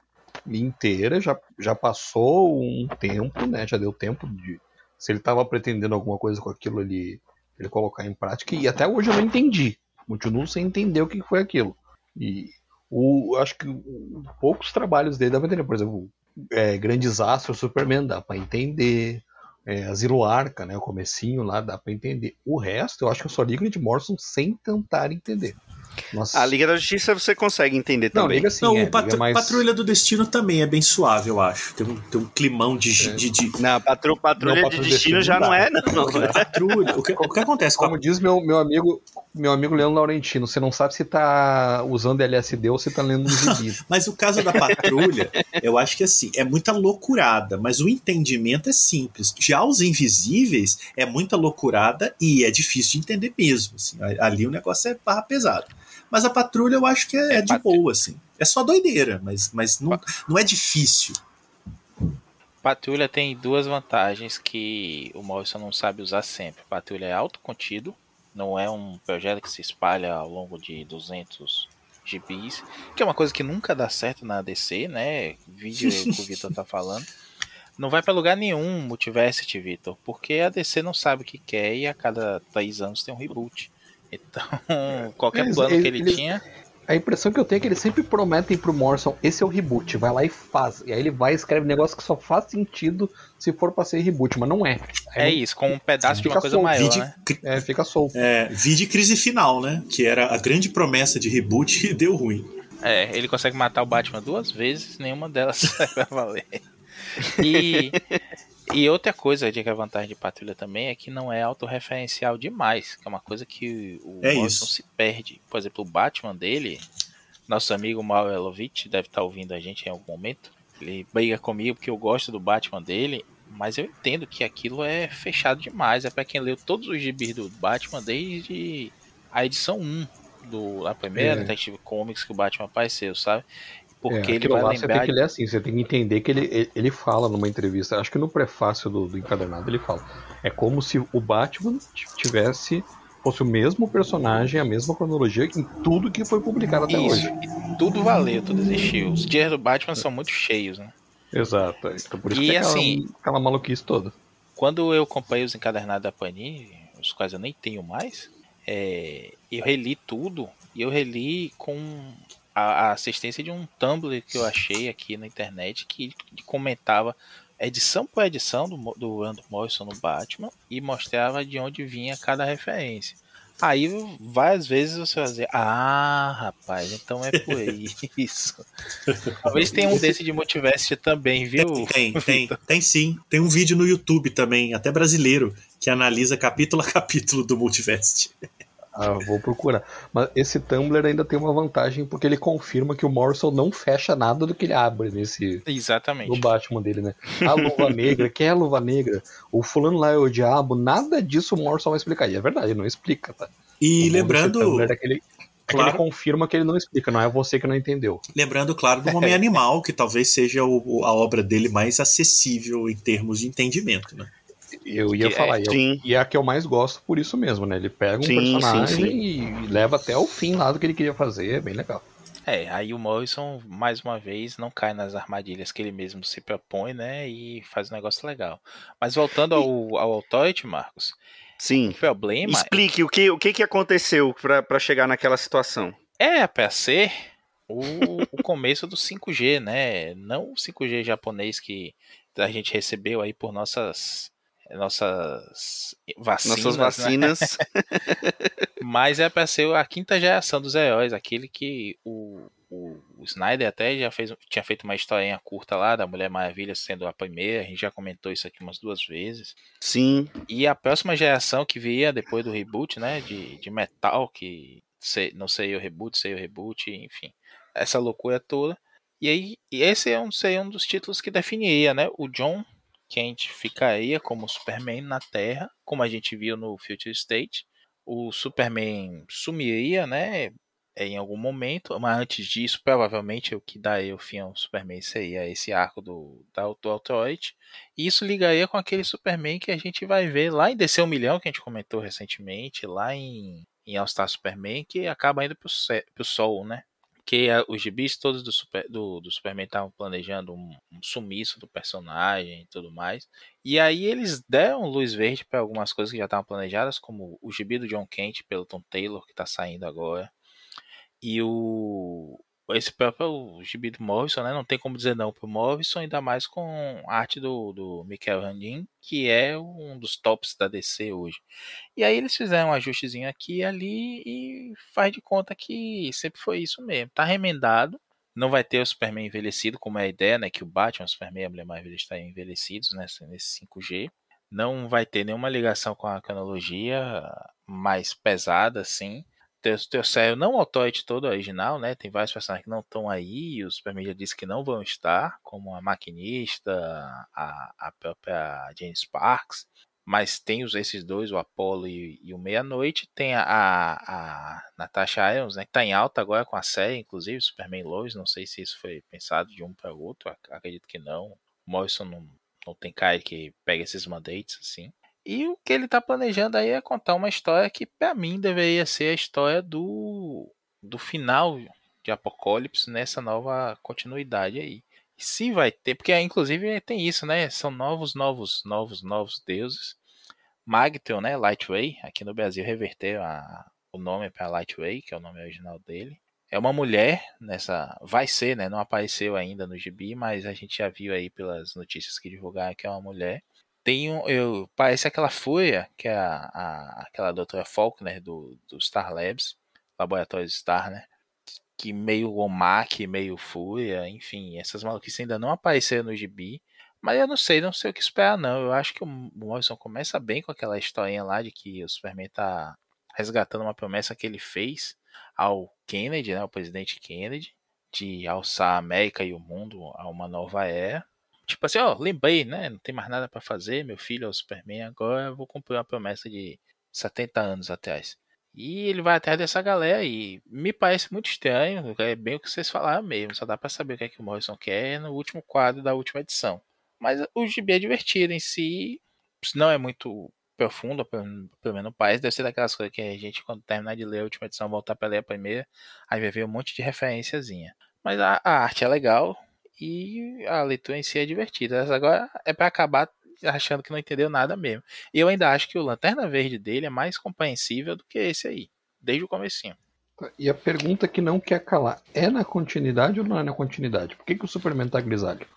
li inteira, já, já passou um tempo, né? Já deu tempo de. Se ele estava pretendendo alguma coisa com aquilo ali, ele colocar em prática, e até hoje eu não entendi. Continuo sem entender o que foi aquilo. E o, acho que o, poucos trabalhos dele dá pra entender. Por exemplo, é, Grandes Astros, Superman, dá pra entender. É, Asilo Arca, né, o comecinho lá, dá pra entender. O resto, eu acho que eu só li Grant Morrison sem tentar entender. Nossa. A Liga da Justiça você consegue entender não, também. Liga, sim, não, é, o Patru mais... Patrulha do Destino também é bem suave, eu acho. Tem um, tem um climão de. É. de, de... Não, patru, Patrulha não, de Destino, Destino já não, é, não. não é. Patrulha. O que, o que acontece? Como a... diz meu, meu amigo meu amigo Leandro Laurentino, você não sabe se tá usando LSD ou se tá lendo um gibi. mas o caso da patrulha, eu acho que assim, é muita loucurada, mas o entendimento é simples. Já os invisíveis é muita loucurada e é difícil de entender mesmo. Assim. Ali o negócio é barra pesado. Mas a patrulha eu acho que é, é de boa, assim. É só doideira, mas, mas não, não é difícil. Patrulha tem duas vantagens que o Morrison não sabe usar sempre. Patrulha é autocontido, não é um projeto que se espalha ao longo de 200 gibis, que é uma coisa que nunca dá certo na DC, né? Vídeo que o Vitor tá falando. Não vai para lugar nenhum Multiversity, Vitor, porque a DC não sabe o que quer e a cada três anos tem um reboot. Então, qualquer eles, plano eles, que ele eles, tinha. A impressão que eu tenho é que eles sempre prometem pro Morrison, esse é o reboot, vai lá e faz. E aí ele vai e escreve um negócio que só faz sentido se for pra ser reboot, mas não é. Aí é isso, com um pedaço de uma coisa solto. maior, Vide, né? É, fica solto. É, vide crise final, né? Que era a grande promessa de reboot e deu ruim. É, ele consegue matar o Batman duas vezes, nenhuma delas vai valer. E e outra coisa de que a vantagem de Patrulha também é que não é autorreferencial demais, que é uma coisa que o é Morrison se perde. Por exemplo, o Batman dele, nosso amigo Mauro Elovitch deve estar ouvindo a gente em algum momento. Ele briga comigo porque eu gosto do Batman dele, mas eu entendo que aquilo é fechado demais. É para quem leu todos os gibis do Batman desde a edição 1 do a primeira é. Detective Comics que o Batman apareceu, sabe? Porque é, ele vai lá lembrar... Você tem que ler assim, você tem que entender que ele, ele fala numa entrevista, acho que no prefácio do, do encadernado ele fala. É como se o Batman tivesse fosse o mesmo personagem, a mesma cronologia em tudo que foi publicado até Isso, hoje. tudo valeu, tudo existiu. Os dias do Batman são muito cheios, né? Exato. Então por isso E, que é aquela, assim, aquela maluquice toda. Quando eu comprei os encadernados da Panini, os quais eu nem tenho mais, é, eu reli tudo e eu reli com a, a assistência de um Tumblr que eu achei aqui na internet que, que comentava edição por edição do, do Randall Morrison no Batman e mostrava de onde vinha cada referência. Aí várias vezes você vai dizer, ah, rapaz, então é por isso. Talvez tenha um desse de Multiverse também, viu? Tem, tem, tem sim. Tem um vídeo no YouTube também, até brasileiro, que analisa capítulo a capítulo do Multivest. Ah, vou procurar. Mas esse Tumblr ainda tem uma vantagem porque ele confirma que o Morrison não fecha nada do que ele abre nesse Exatamente. no Batman dele, né? A luva negra, quem é a luva negra? O fulano lá é o diabo, nada disso o Morrison vai explicar. E é verdade, não explica, tá? E O lembrando, Tumblr é que ele, é que Claro. ele confirma que ele não explica, não é você que não entendeu. lembrando, claro, do Homem Animal, que talvez seja o- a obra dele mais acessível em termos de entendimento, né? Eu ia Que é- falar, e é, e é a que eu mais gosto por isso mesmo, né? Ele pega um Sim, personagem sim, sim. e leva até o fim lá do que ele queria fazer, é bem legal. É, aí o Morrison, mais uma vez, não cai nas armadilhas que ele mesmo se propõe, né? E faz um negócio legal. Mas voltando ao, ao Authority, Marcos, Sim. o problema Explique o que, o que, que aconteceu pra pra chegar naquela situação. é pra ser o, o começo do 5G, né? Não o 5G japonês que a gente recebeu aí por nossas nossas vacinas, Nossas né? vacinas. Mas é pra ser a quinta geração dos heróis, aquele que o, o, o Snyder até já fez, tinha feito uma historinha curta lá da Mulher Maravilha sendo a primeira, a gente já comentou isso aqui umas duas vezes. Sim. E a próxima geração que viria depois do reboot, né, de, de metal, que sei, não sei o reboot, sei o reboot, enfim, essa loucura toda. E aí, e esse é um, seria um dos títulos que definiria, né, o John Kent ficaria como Superman na Terra, como a gente viu no Future State. O Superman sumiria, né, em algum momento, mas antes disso, provavelmente o que daria o fim ao Superman seria esse arco do, da do Authority. E isso ligaria com aquele Superman que a gente vai ver lá em DC 1 milhão, que a gente comentou recentemente, lá em, em All Star Superman, que acaba indo pro, pro Sol, né? Porque a- os gibis todos do, super, do, do Superman estavam planejando um, um sumiço do personagem e tudo mais. E aí eles deram luz verde para algumas coisas que já estavam planejadas, como o gibi do John Kent pelo Tom Taylor, que está saindo agora. E o esse próprio gibi do Morrison, né? Não tem como dizer não pro Morrison, ainda mais com a arte do, do Michael Randin, que é um dos tops da DC hoje. E aí eles fizeram um ajustezinho aqui e ali e faz de conta que sempre foi isso mesmo. Tá remendado. Não vai ter o Superman envelhecido, como é a ideia, né? Que o Batman, o Superman e a Mulher estão envelhecidos nessa, nesse 5G. Não vai ter nenhuma ligação com a cronologia mais pesada, assim. Teu, sério não o Authority todo original, né? Tem vários personagens que não estão aí, o Superman já disse que não vão estar, como a maquinista, a, a própria Jane Sparks. Mas tem os, esses dois, o Apollo e, e o Meia-Noite. Tem a, a, a Natasha Irons, né? Que tá em alta agora com a série, inclusive, Superman Lois. Não sei se isso foi pensado de um para outro, ac- acredito que não. O Morrison não, não tem cara que pega esses mandates assim. E o que ele tá planejando aí é contar uma história que, pra mim, deveria ser a história do, do final de Apocalipse nessa nova continuidade aí. E se vai ter, porque inclusive tem isso, né? São novos, novos, novos, novos deuses. Magtel, né? Lightway, aqui no Brasil reverteram a- o nome para Lightway, que é o nome original dele. É uma mulher nessa. Vai ser, né? Não apareceu ainda no gibi, mas a gente já viu aí pelas notícias que divulgaram que é uma mulher. Tem um. Eu, parece aquela Fúria, que é a, a- aquela doutora Faulkner do, do Star Labs, Laboratório Star, né? Que meio Omak, meio Fúria, enfim, essas maluquices ainda não apareceram no gibi. Mas eu não sei, não sei o que esperar, não. Eu acho que o Morrison começa bem com aquela historinha lá de que o Superman tá resgatando uma promessa que ele fez ao Kennedy, né, ao presidente Kennedy, de alçar a América e o mundo a uma nova era. Tipo assim, ó, lembrei, né? Não tem mais nada pra fazer, meu filho é o Superman, agora eu vou cumprir uma promessa de 70 anos atrás. E ele vai atrás dessa galera e me parece muito estranho, é bem o que vocês falaram mesmo, só dá pra saber o que é que o Morrison quer no último quadro da última edição. Mas o gibi é divertido em si, não é muito profundo, pelo, pelo menos parece, deve ser daquelas coisas que a gente, quando terminar de ler a última edição, voltar pra ler a primeira, aí vai ver um monte de referenciazinha. Mas a, a arte é legal e a leitura em si é divertida. Agora é para acabar achando que não entendeu nada mesmo. E eu ainda acho que o Lanterna Verde dele é mais compreensível do que esse aí, desde o comecinho. E a pergunta que não quer calar, é na continuidade ou não é na continuidade? Por que, que o Superman tá grisalho?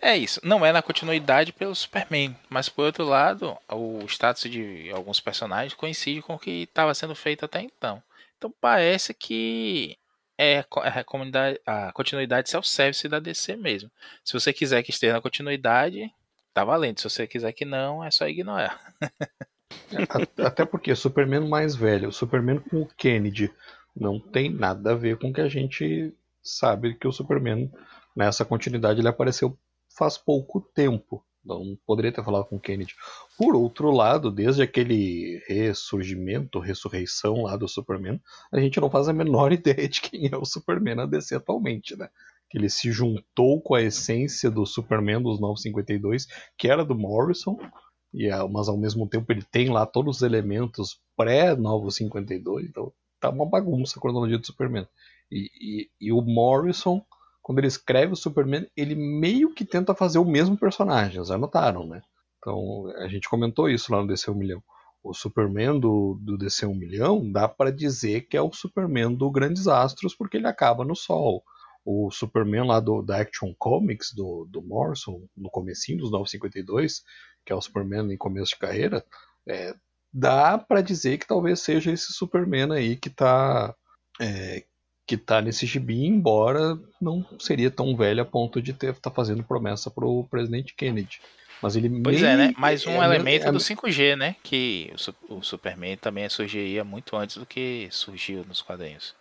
É isso, não é na continuidade pelo Superman, mas por outro lado, o status de alguns personagens coincide com o que estava sendo feito até então. Então parece que é, é a, comunidade, a continuidade self-service da DC mesmo. Se você quiser que esteja na continuidade, tá valendo. Se você quiser que não, é só ignorar. Até porque Superman mais velho, Superman com o Kennedy, não tem nada a ver com o que a gente sabe que o Superman nessa continuidade ele apareceu faz pouco tempo. Não poderia ter falado com o Kennedy. Por outro lado, desde aquele ressurgimento, ressurreição lá do Superman, a gente não faz a menor ideia de quem é o Superman na DC atualmente, né? Que ele se juntou com a essência do Superman dos 952, que era do Morrison, e, mas ao mesmo tempo ele tem lá todos os elementos pré-Novo 52, então tá uma bagunça a cronologia do Superman. E, e, e, o Morrison, quando ele escreve o Superman, ele meio que tenta fazer o mesmo personagem, já notaram, né? Então, a gente comentou isso lá no DC 1 milhão. O Superman do, do DC 1 milhão dá para dizer que é o Superman do Grandes Astros, porque ele acaba no Sol. O Superman lá do, da Action Comics, do, do Morrison, no comecinho dos 952, que é o Superman em começo de carreira, é, dá para dizer que talvez seja esse Superman aí que tá é, que tá nesse gibi, embora não seria tão velho a ponto de ter tá fazendo promessa pro presidente Kennedy. Mas ele Pois é, né? Mais um é, elemento é, do 5G, né? Que o, o Superman também surgiria muito antes do que surgiu nos quadrinhos.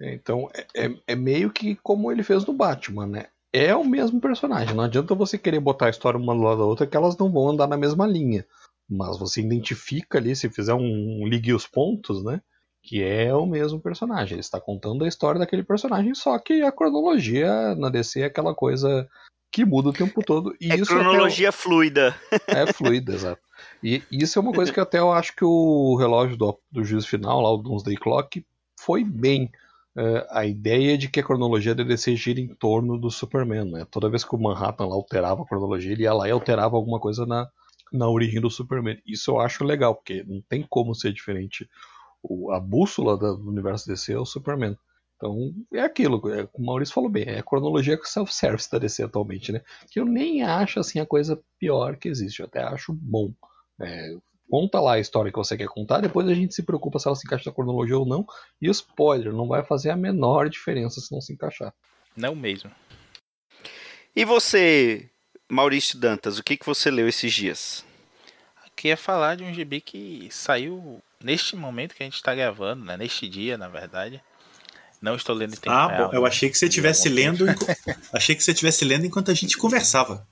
Então, é, é, é meio que como ele fez no Batman, né? É o mesmo personagem. Não adianta você querer botar a história uma do lado da outra que elas não vão andar na mesma linha mas você identifica ali, se fizer um, ligue os pontos, né? Que é o mesmo personagem. Ele está contando a história daquele personagem, só que a cronologia na DC é aquela coisa que muda o tempo todo. E é isso cronologia até... fluida. É fluida, exato. E isso é uma coisa que até eu acho que o relógio do, do juízo final, lá, o Doomsday Clock, foi bem. Uh, a ideia de que a cronologia da DC gira em torno do Superman, né? Toda vez que o Manhattan lá alterava a cronologia, ele ia lá e alterava alguma coisa na, na origem do Superman. Isso eu acho legal, porque não tem como ser diferente. O, a bússola do universo DC é o Superman. Então é aquilo, é, o Maurício falou bem, é a cronologia self-service da DC atualmente, né? Que eu nem acho assim a coisa pior que existe, eu até acho bom. É, conta lá a história que você quer contar, depois a gente se preocupa se ela se encaixa na cronologia ou não. E spoiler, não vai fazer a menor diferença se não se encaixar. Não mesmo. E você, Maurício Dantas, o que, que você leu esses dias? Aqui é falar de um gibi que saiu neste momento que a gente está gravando, né? neste dia, na verdade. Não estou lendo em tempo ah, real. Bom, eu achei que você estivesse lendo. achei que você estivesse lendo enquanto a gente conversava.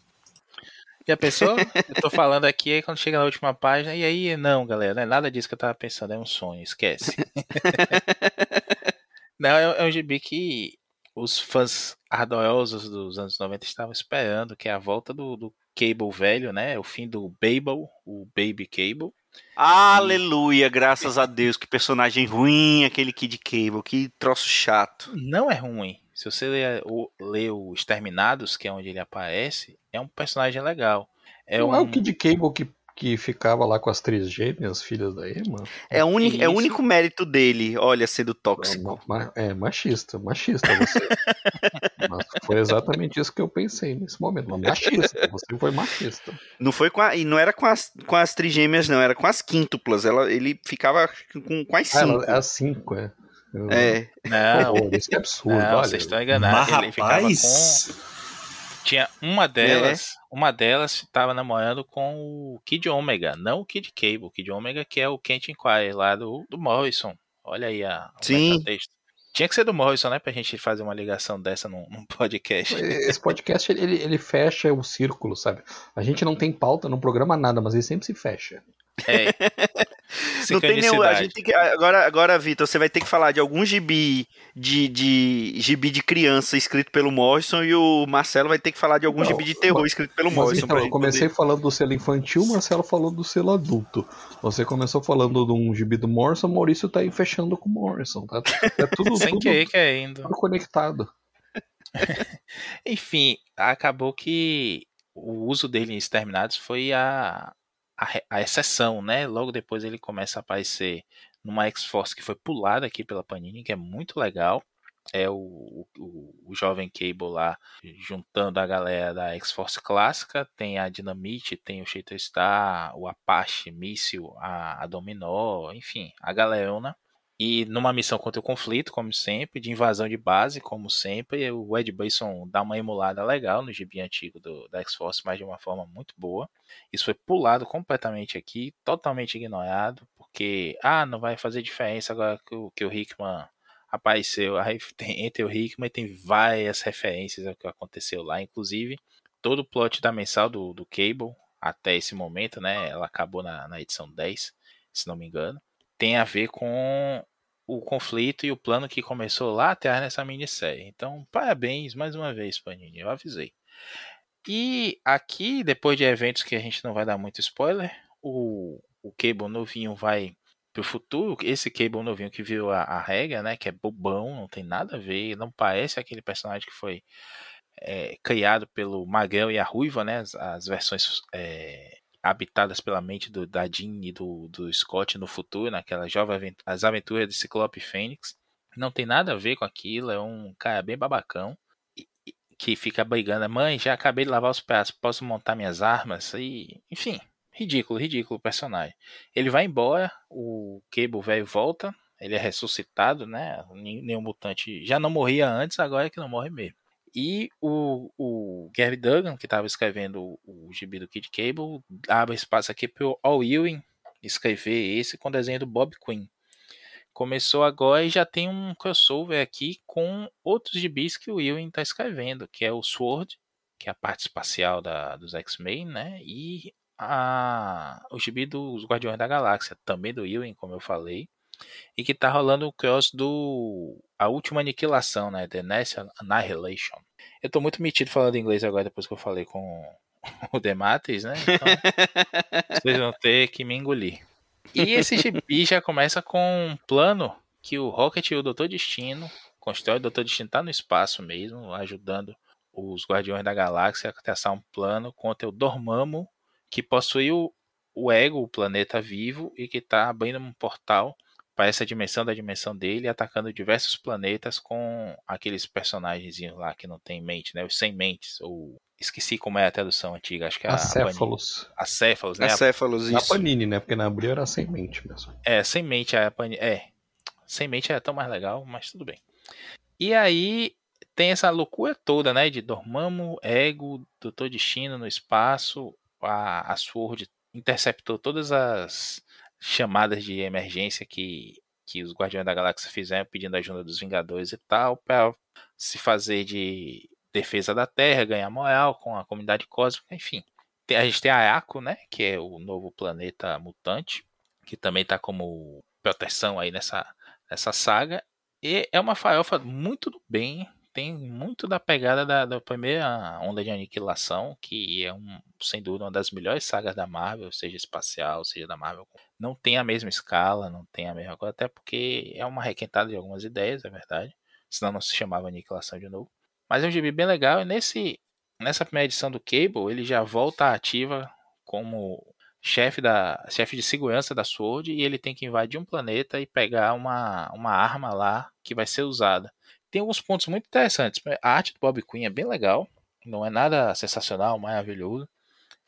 E a pessoa, eu tô falando aqui, aí quando chega na última página, e aí, não, galera, não é nada disso que eu tava pensando, é um sonho, esquece. não, é, é um gibi que os fãs ardorosos dos anos 90 estavam esperando, que é a volta do, do Cable velho, né? O fim do Babel, o Baby Cable. Aleluia, graças a Deus, que personagem ruim aquele Kid Cable, que troço chato. Não é ruim. Se você ler o, ler o Exterminados, que é onde ele aparece, é um personagem legal. É Não um... é o Kid Cable que que ficava lá com as três gêmeas, filhas da Emma. É, uni, é o único mérito dele, olha, sendo tóxico. É, machista, machista você. Mas foi exatamente isso que eu pensei nesse momento. Mas machista, você foi machista. Não foi com a, e não era com as, com as trigêmeas, não, era com as quíntuplas. Ela, ele ficava com, com as cinco. Ah, ela, as cinco, é. Eu, é. Não, isso é absurdo. Não, olha. vocês estão enganados. Mas, ele ficava com tinha uma delas, é. uma delas estava namorando com o Kid Omega, não o Kid Cable, o Kid Omega que é o Kent Inquiry lá do, do Morrison. Olha aí a, Sim. Tinha que ser do Morrison, né? Pra gente fazer uma ligação dessa num, num podcast. Esse podcast, ele, ele fecha o círculo, sabe? A gente não tem pauta, não programa nada, mas ele sempre se fecha. É. não tem nenhum. A gente que, agora, agora, Vitor, você vai ter que falar de algum gibi de, de gibi de criança escrito pelo Morrison e o Marcelo vai ter que falar de algum não, gibi de terror mas, escrito pelo Morrison. Então, eu comecei poder... falando do selo infantil, o Marcelo falou do selo adulto. Você começou falando de um gibi do Morrison, o Maurício tá aí fechando com o Morrison. Tá, é tudo, Sem tudo, que ainda. tudo conectado. Enfim, acabou que o uso dele em Exterminados foi a, a, a, exceção, né? Logo depois ele começa a aparecer numa X-Force que foi pulada aqui pela Panini, que é muito legal. É o, o, o jovem Cable lá juntando a galera da X-Force clássica. Tem a Dynamite, tem o Star, o Apache, Míssil, a, a Dominó, enfim, a galerona. E numa missão contra o conflito, como sempre, de invasão de base, como sempre, o Ed Bason dá uma emulada legal no gibi antigo do, da X-Force, mas de uma forma muito boa. Isso foi pulado completamente aqui, totalmente ignorado, porque, ah, não vai fazer diferença agora que o, que o Hickman apareceu. Aí tem, entre o Hickman tem várias referências ao que aconteceu lá, inclusive todo o plot da mensal do, do Cable, até esse momento, né? Ela acabou na, na edição 10, se não me engano tem a ver com o conflito e o plano que começou lá atrás nessa minissérie. Então, parabéns mais uma vez, Panini, eu avisei. E aqui, depois de eventos que a gente não vai dar muito spoiler, o, o Cable novinho vai pro futuro. Esse Cable novinho que viu a, a regra, né? Que é bobão, não tem nada a ver, não parece aquele personagem que foi é, criado pelo Magrão e a Ruiva, né? As, as versões é, habitadas pela mente do, da Jean e do, do Scott no futuro, naquela jovem as aventuras de Ciclope Fênix. Não tem nada a ver com aquilo, é um cara bem babacão que fica brigando, mãe, já acabei de lavar os pratos, posso montar minhas armas? E, enfim, ridículo, ridículo o personagem. Ele vai embora, o Cable velho volta, ele é ressuscitado, né? Nenhum mutante já não morria antes, agora é que não morre mesmo. E o, o Gary Duggan, que estava escrevendo o, o gibi do Kid Cable, abre espaço aqui para o Al Ewing escrever esse com desenho do Bob Quinn. Começou agora e já tem um crossover aqui com outros gibis que o Ewing está escrevendo, que é o Sword, que é a parte espacial da, dos X-Men, né? E a, o gibi dos Guardiões da Galáxia, também do Ewing, como eu falei e que tá rolando o cross do A Última Aniquilação, né? The Next Annihilation. Eu tô muito metido falando inglês agora, depois que eu falei com o Demates, né? Então, vocês vão ter que me engolir. E esse gibi já começa com um plano que o Rocket e o Doutor Destino constrói. O Doutor Destino tá no espaço mesmo, ajudando os Guardiões da Galáxia a traçar um plano contra o Dormammu, que possui o, o Ego, o planeta vivo, e que tá abrindo um portal para essa dimensão da dimensão dele, atacando diversos planetas com aqueles personagens lá que não tem mente, né? Os sem mentes, ou esqueci como é a tradução antiga, acho que é Acéfalos. A Acéfalos, né? Acéfalos, isso. Na Panini, né? Porque na Abril era sem mente mesmo. É, sem mente a Panini, é. Sem mente é tão mais legal, mas tudo bem. E aí tem essa loucura toda, né? De Dormammu, Ego, Doutor Destino no espaço, a, a Sword interceptou todas as chamadas de emergência que, que os Guardiões da Galáxia fizeram pedindo ajuda dos Vingadores e tal, para se fazer de defesa da Terra, ganhar moral com a comunidade cósmica, enfim. A gente tem a né, que é o novo planeta mutante, que também está como proteção aí nessa, nessa saga. E é uma farofa muito do bem, tem muito da pegada da, da, primeira onda de aniquilação, que é um, sem dúvida uma das melhores sagas da Marvel, seja espacial, seja da Marvel. Não tem a mesma escala, não tem a mesma coisa, até porque é uma requentada de algumas ideias, é verdade. Senão não se chamava aniquilação de novo. Mas é um gibi bem legal, e nesse, nessa primeira edição do Cable, ele já volta ativa como chefe da chefe de segurança da Sword e ele tem que invadir um planeta e pegar uma, uma arma lá que vai ser usada tem alguns pontos muito interessantes. A arte do Bob Quinn é bem legal, não é nada sensacional, maravilhoso,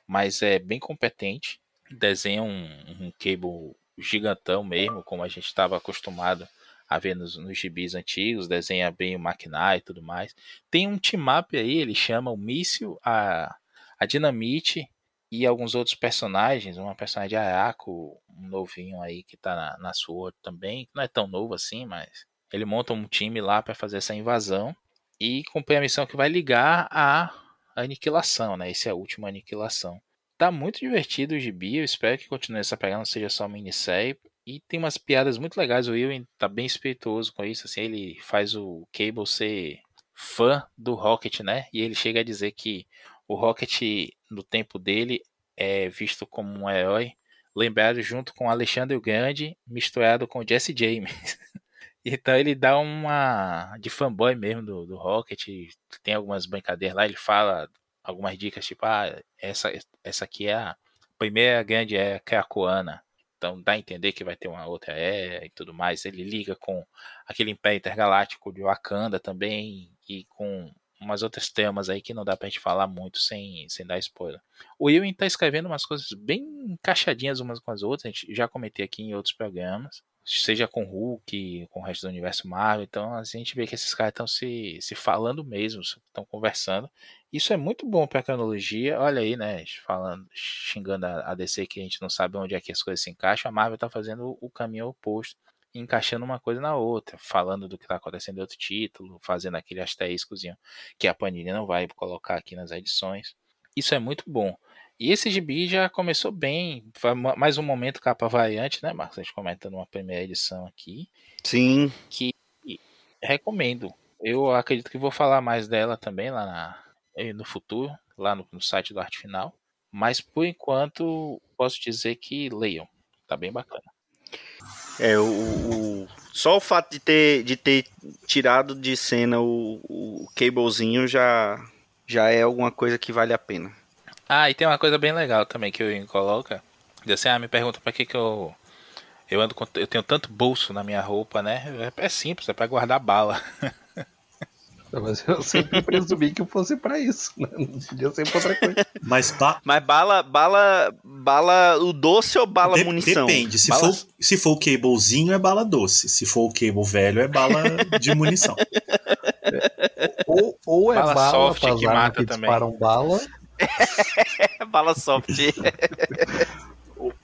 mas é bem competente. Desenha um, um cable gigantão mesmo, como a gente estava acostumado a ver nos, nos gibis antigos, desenha bem o Maquinar e tudo mais. Tem um team-up aí, ele chama o Míssil, a, a Dinamite e alguns outros personagens, uma personagem de Ayako, um novinho aí que tá na, na Sword também, não é tão novo assim, mas ele monta um time lá para fazer essa invasão e cumprir a missão que vai ligar a aniquilação, né? Essa é a última aniquilação. Tá muito divertido o gibi, eu espero que continue essa pegada, não seja só minissérie. E tem umas piadas muito legais, o Will tá bem espirituoso com isso, assim, ele faz o Cable ser fã do Rocket, né? E ele chega a dizer que o Rocket, no tempo dele, é visto como um herói, lembrado junto com Alexandre o Grande, misturado com Jesse James. Então ele dá uma de fanboy mesmo do, do Rocket. Tem algumas brincadeiras lá, ele fala algumas dicas, tipo, ah, essa, essa aqui é a primeira grande é Krakoana. Então dá a entender que vai ter uma outra era e tudo mais. Ele liga com aquele Império Intergaláctico de Wakanda também e com umas outras temas aí que não dá pra gente falar muito sem, sem dar spoiler. O Ewing tá escrevendo umas coisas bem encaixadinhas umas com as outras, a gente já comentei aqui em outros programas, seja com Hulk, com o resto do universo Marvel, então a gente vê que esses caras estão se, se falando mesmo, estão conversando. Isso é muito bom pra cronologia, olha aí, né, falando, xingando a, a DC que a gente não sabe onde é que as coisas se encaixam, a Marvel tá fazendo o caminho oposto encaixando uma coisa na outra, falando do que está acontecendo em outro título, fazendo aquele asteriscozinho que a Panini não vai colocar aqui nas edições. Isso é muito bom. E esse gibi já começou bem. Mais um momento capa variante, né, Marcos? A gente comentando uma primeira edição aqui. Sim. Que recomendo. Eu acredito que vou falar mais dela também lá na, no futuro, lá no, no site do Arte Final. Mas por enquanto, posso dizer que leiam. Tá bem bacana. É, o, o, só o fato de ter, de ter tirado de cena o, o cablezinho já, já é alguma coisa que vale a pena. Ah, e tem uma coisa bem legal também que o Ian coloca. Diz assim, ah, me pergunta pra que que eu... Eu ando com, eu tenho tanto bolso na minha roupa, né? É, é simples, é para guardar bala. Mas eu sempre presumi que fosse para isso, né? Não podia ser pra outra coisa. Mas, ba Mas bala, bala, bala, o doce ou bala de munição? Depende. Se, bala... for, se for o cablezinho, é bala doce. Se for o cable velho, é bala de munição. Ou, ou é bala, bala soft que mata que também. disparam bala. bala soft.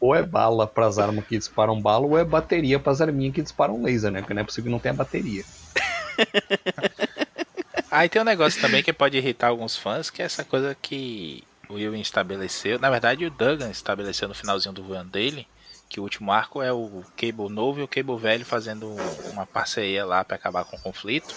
ou é bala para as armas que disparam bala, ou é bateria para as arminhas que disparam laser, né? Porque não é possível que não tenha bateria. Aí tem um negócio também que pode irritar alguns fãs, que é essa coisa que o Will estabeleceu. Na verdade, o Duggan estabeleceu no finalzinho do run dele, que o último arco é o Cable novo e o Cable velho fazendo uma parceria lá para acabar com o conflito.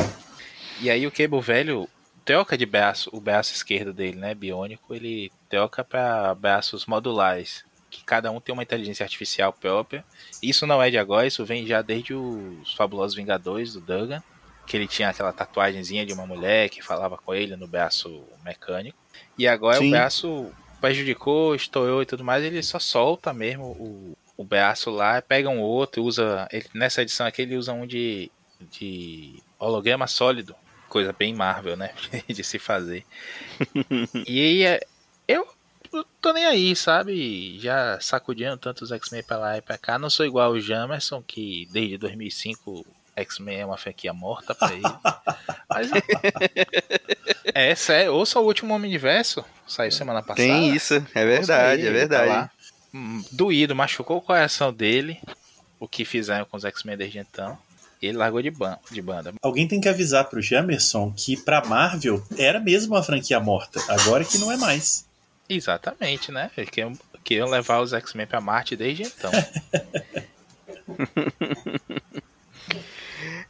E aí o Cable velho troca de braço, o braço esquerdo dele, né, biônico, ele troca para braços modulares, que cada um tem uma inteligência artificial própria. Isso não é de agora, isso vem já desde os Fabulosos Vingadores do Duggan que ele tinha aquela tatuagemzinha de uma mulher que falava com ele no braço mecânico. E agora Sim. o braço prejudicou, estourou e tudo mais, ele só solta mesmo o, o braço lá, pega um outro, usa. Ele, nessa edição aqui ele usa um de, de holograma sólido. Coisa bem Marvel, né? de se fazer. e aí é, eu tô nem aí, sabe? Já sacudindo tantos X-Men pra lá e pra cá. Não sou igual o Jamerson, que desde 2005 X-Men é uma franquia morta pra ele. Mas é, sério, ouça o último Homem-Universo, saiu semana passada. Tem isso, é verdade, é verdade. Tá doído, machucou o coração dele, o que fizeram com os X-Men desde então. E ele largou de, ban de banda. Alguém tem que avisar pro Jamerson que pra Marvel era mesmo uma franquia morta, agora que não é mais. Exatamente, né? Eles queriam, queriam levar os X-Men pra Marte desde então.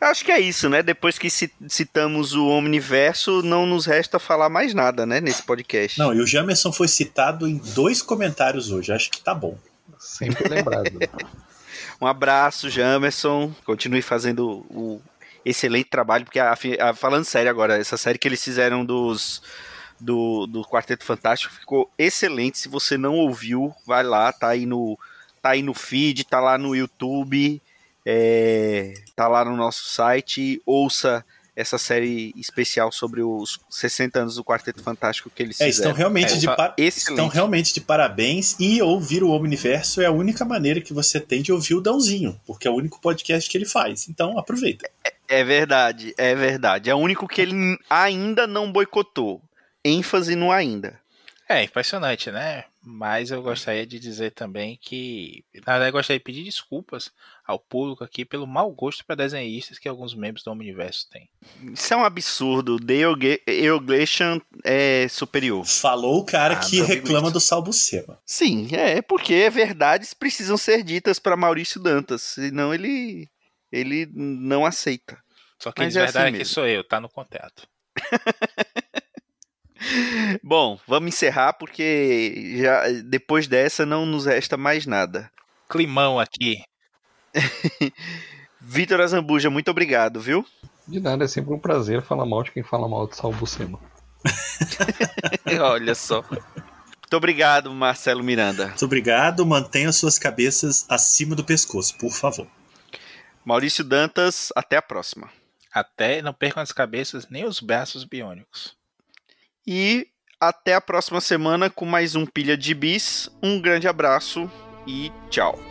Acho que é isso, né? Depois que citamos o Omniverso, não nos resta falar mais nada, né? Nesse podcast. Não, e o Jamerson foi citado em dois comentários hoje. Acho que tá bom. Sempre lembrado. um abraço, Jamerson. Continue fazendo o excelente trabalho, porque a, a, falando sério agora, essa série que eles fizeram dos do, do Quarteto Fantástico ficou excelente. Se você não ouviu, vai lá, tá aí no tá aí no feed, tá lá no YouTube. É, tá lá no nosso site, ouça essa série especial sobre os 60 anos do Quarteto Fantástico que eles é, fizeram. Estão realmente, é, de par... estão realmente de parabéns e ouvir o Omniverso é a única maneira que você tem de ouvir o Dãozinho, porque é o único podcast que ele faz. Então aproveita. É, é verdade, é verdade. É o único que ele ainda não boicotou. ênfase no ainda. É impressionante, né? Mas eu gostaria de dizer também que, na verdade, eu gostaria de pedir desculpas ao público aqui pelo mau gosto para desenhistas que alguns membros do Omniverso têm. Isso é um absurdo. The Eogation é superior. Falou o cara ah, que reclama do Salbucema. Sim, é porque verdades precisam ser ditas para Maurício Dantas, senão ele ele não aceita. Só que a é verdade assim é que sou eu, tá no contato. Bom, vamos encerrar porque já depois dessa não nos resta mais nada. Climão aqui. Vitor Azambuja, muito obrigado, viu? De nada, é sempre um prazer falar mal de quem fala mal de Salvo Buscema. Olha só. Muito obrigado, Marcelo Miranda. Muito obrigado. Mantenha suas cabeças acima do pescoço, por favor. Maurício Dantas, até a próxima. Até não percam as cabeças nem os braços biônicos. E até a próxima semana com mais um Pilha de Bis. Um grande abraço e tchau.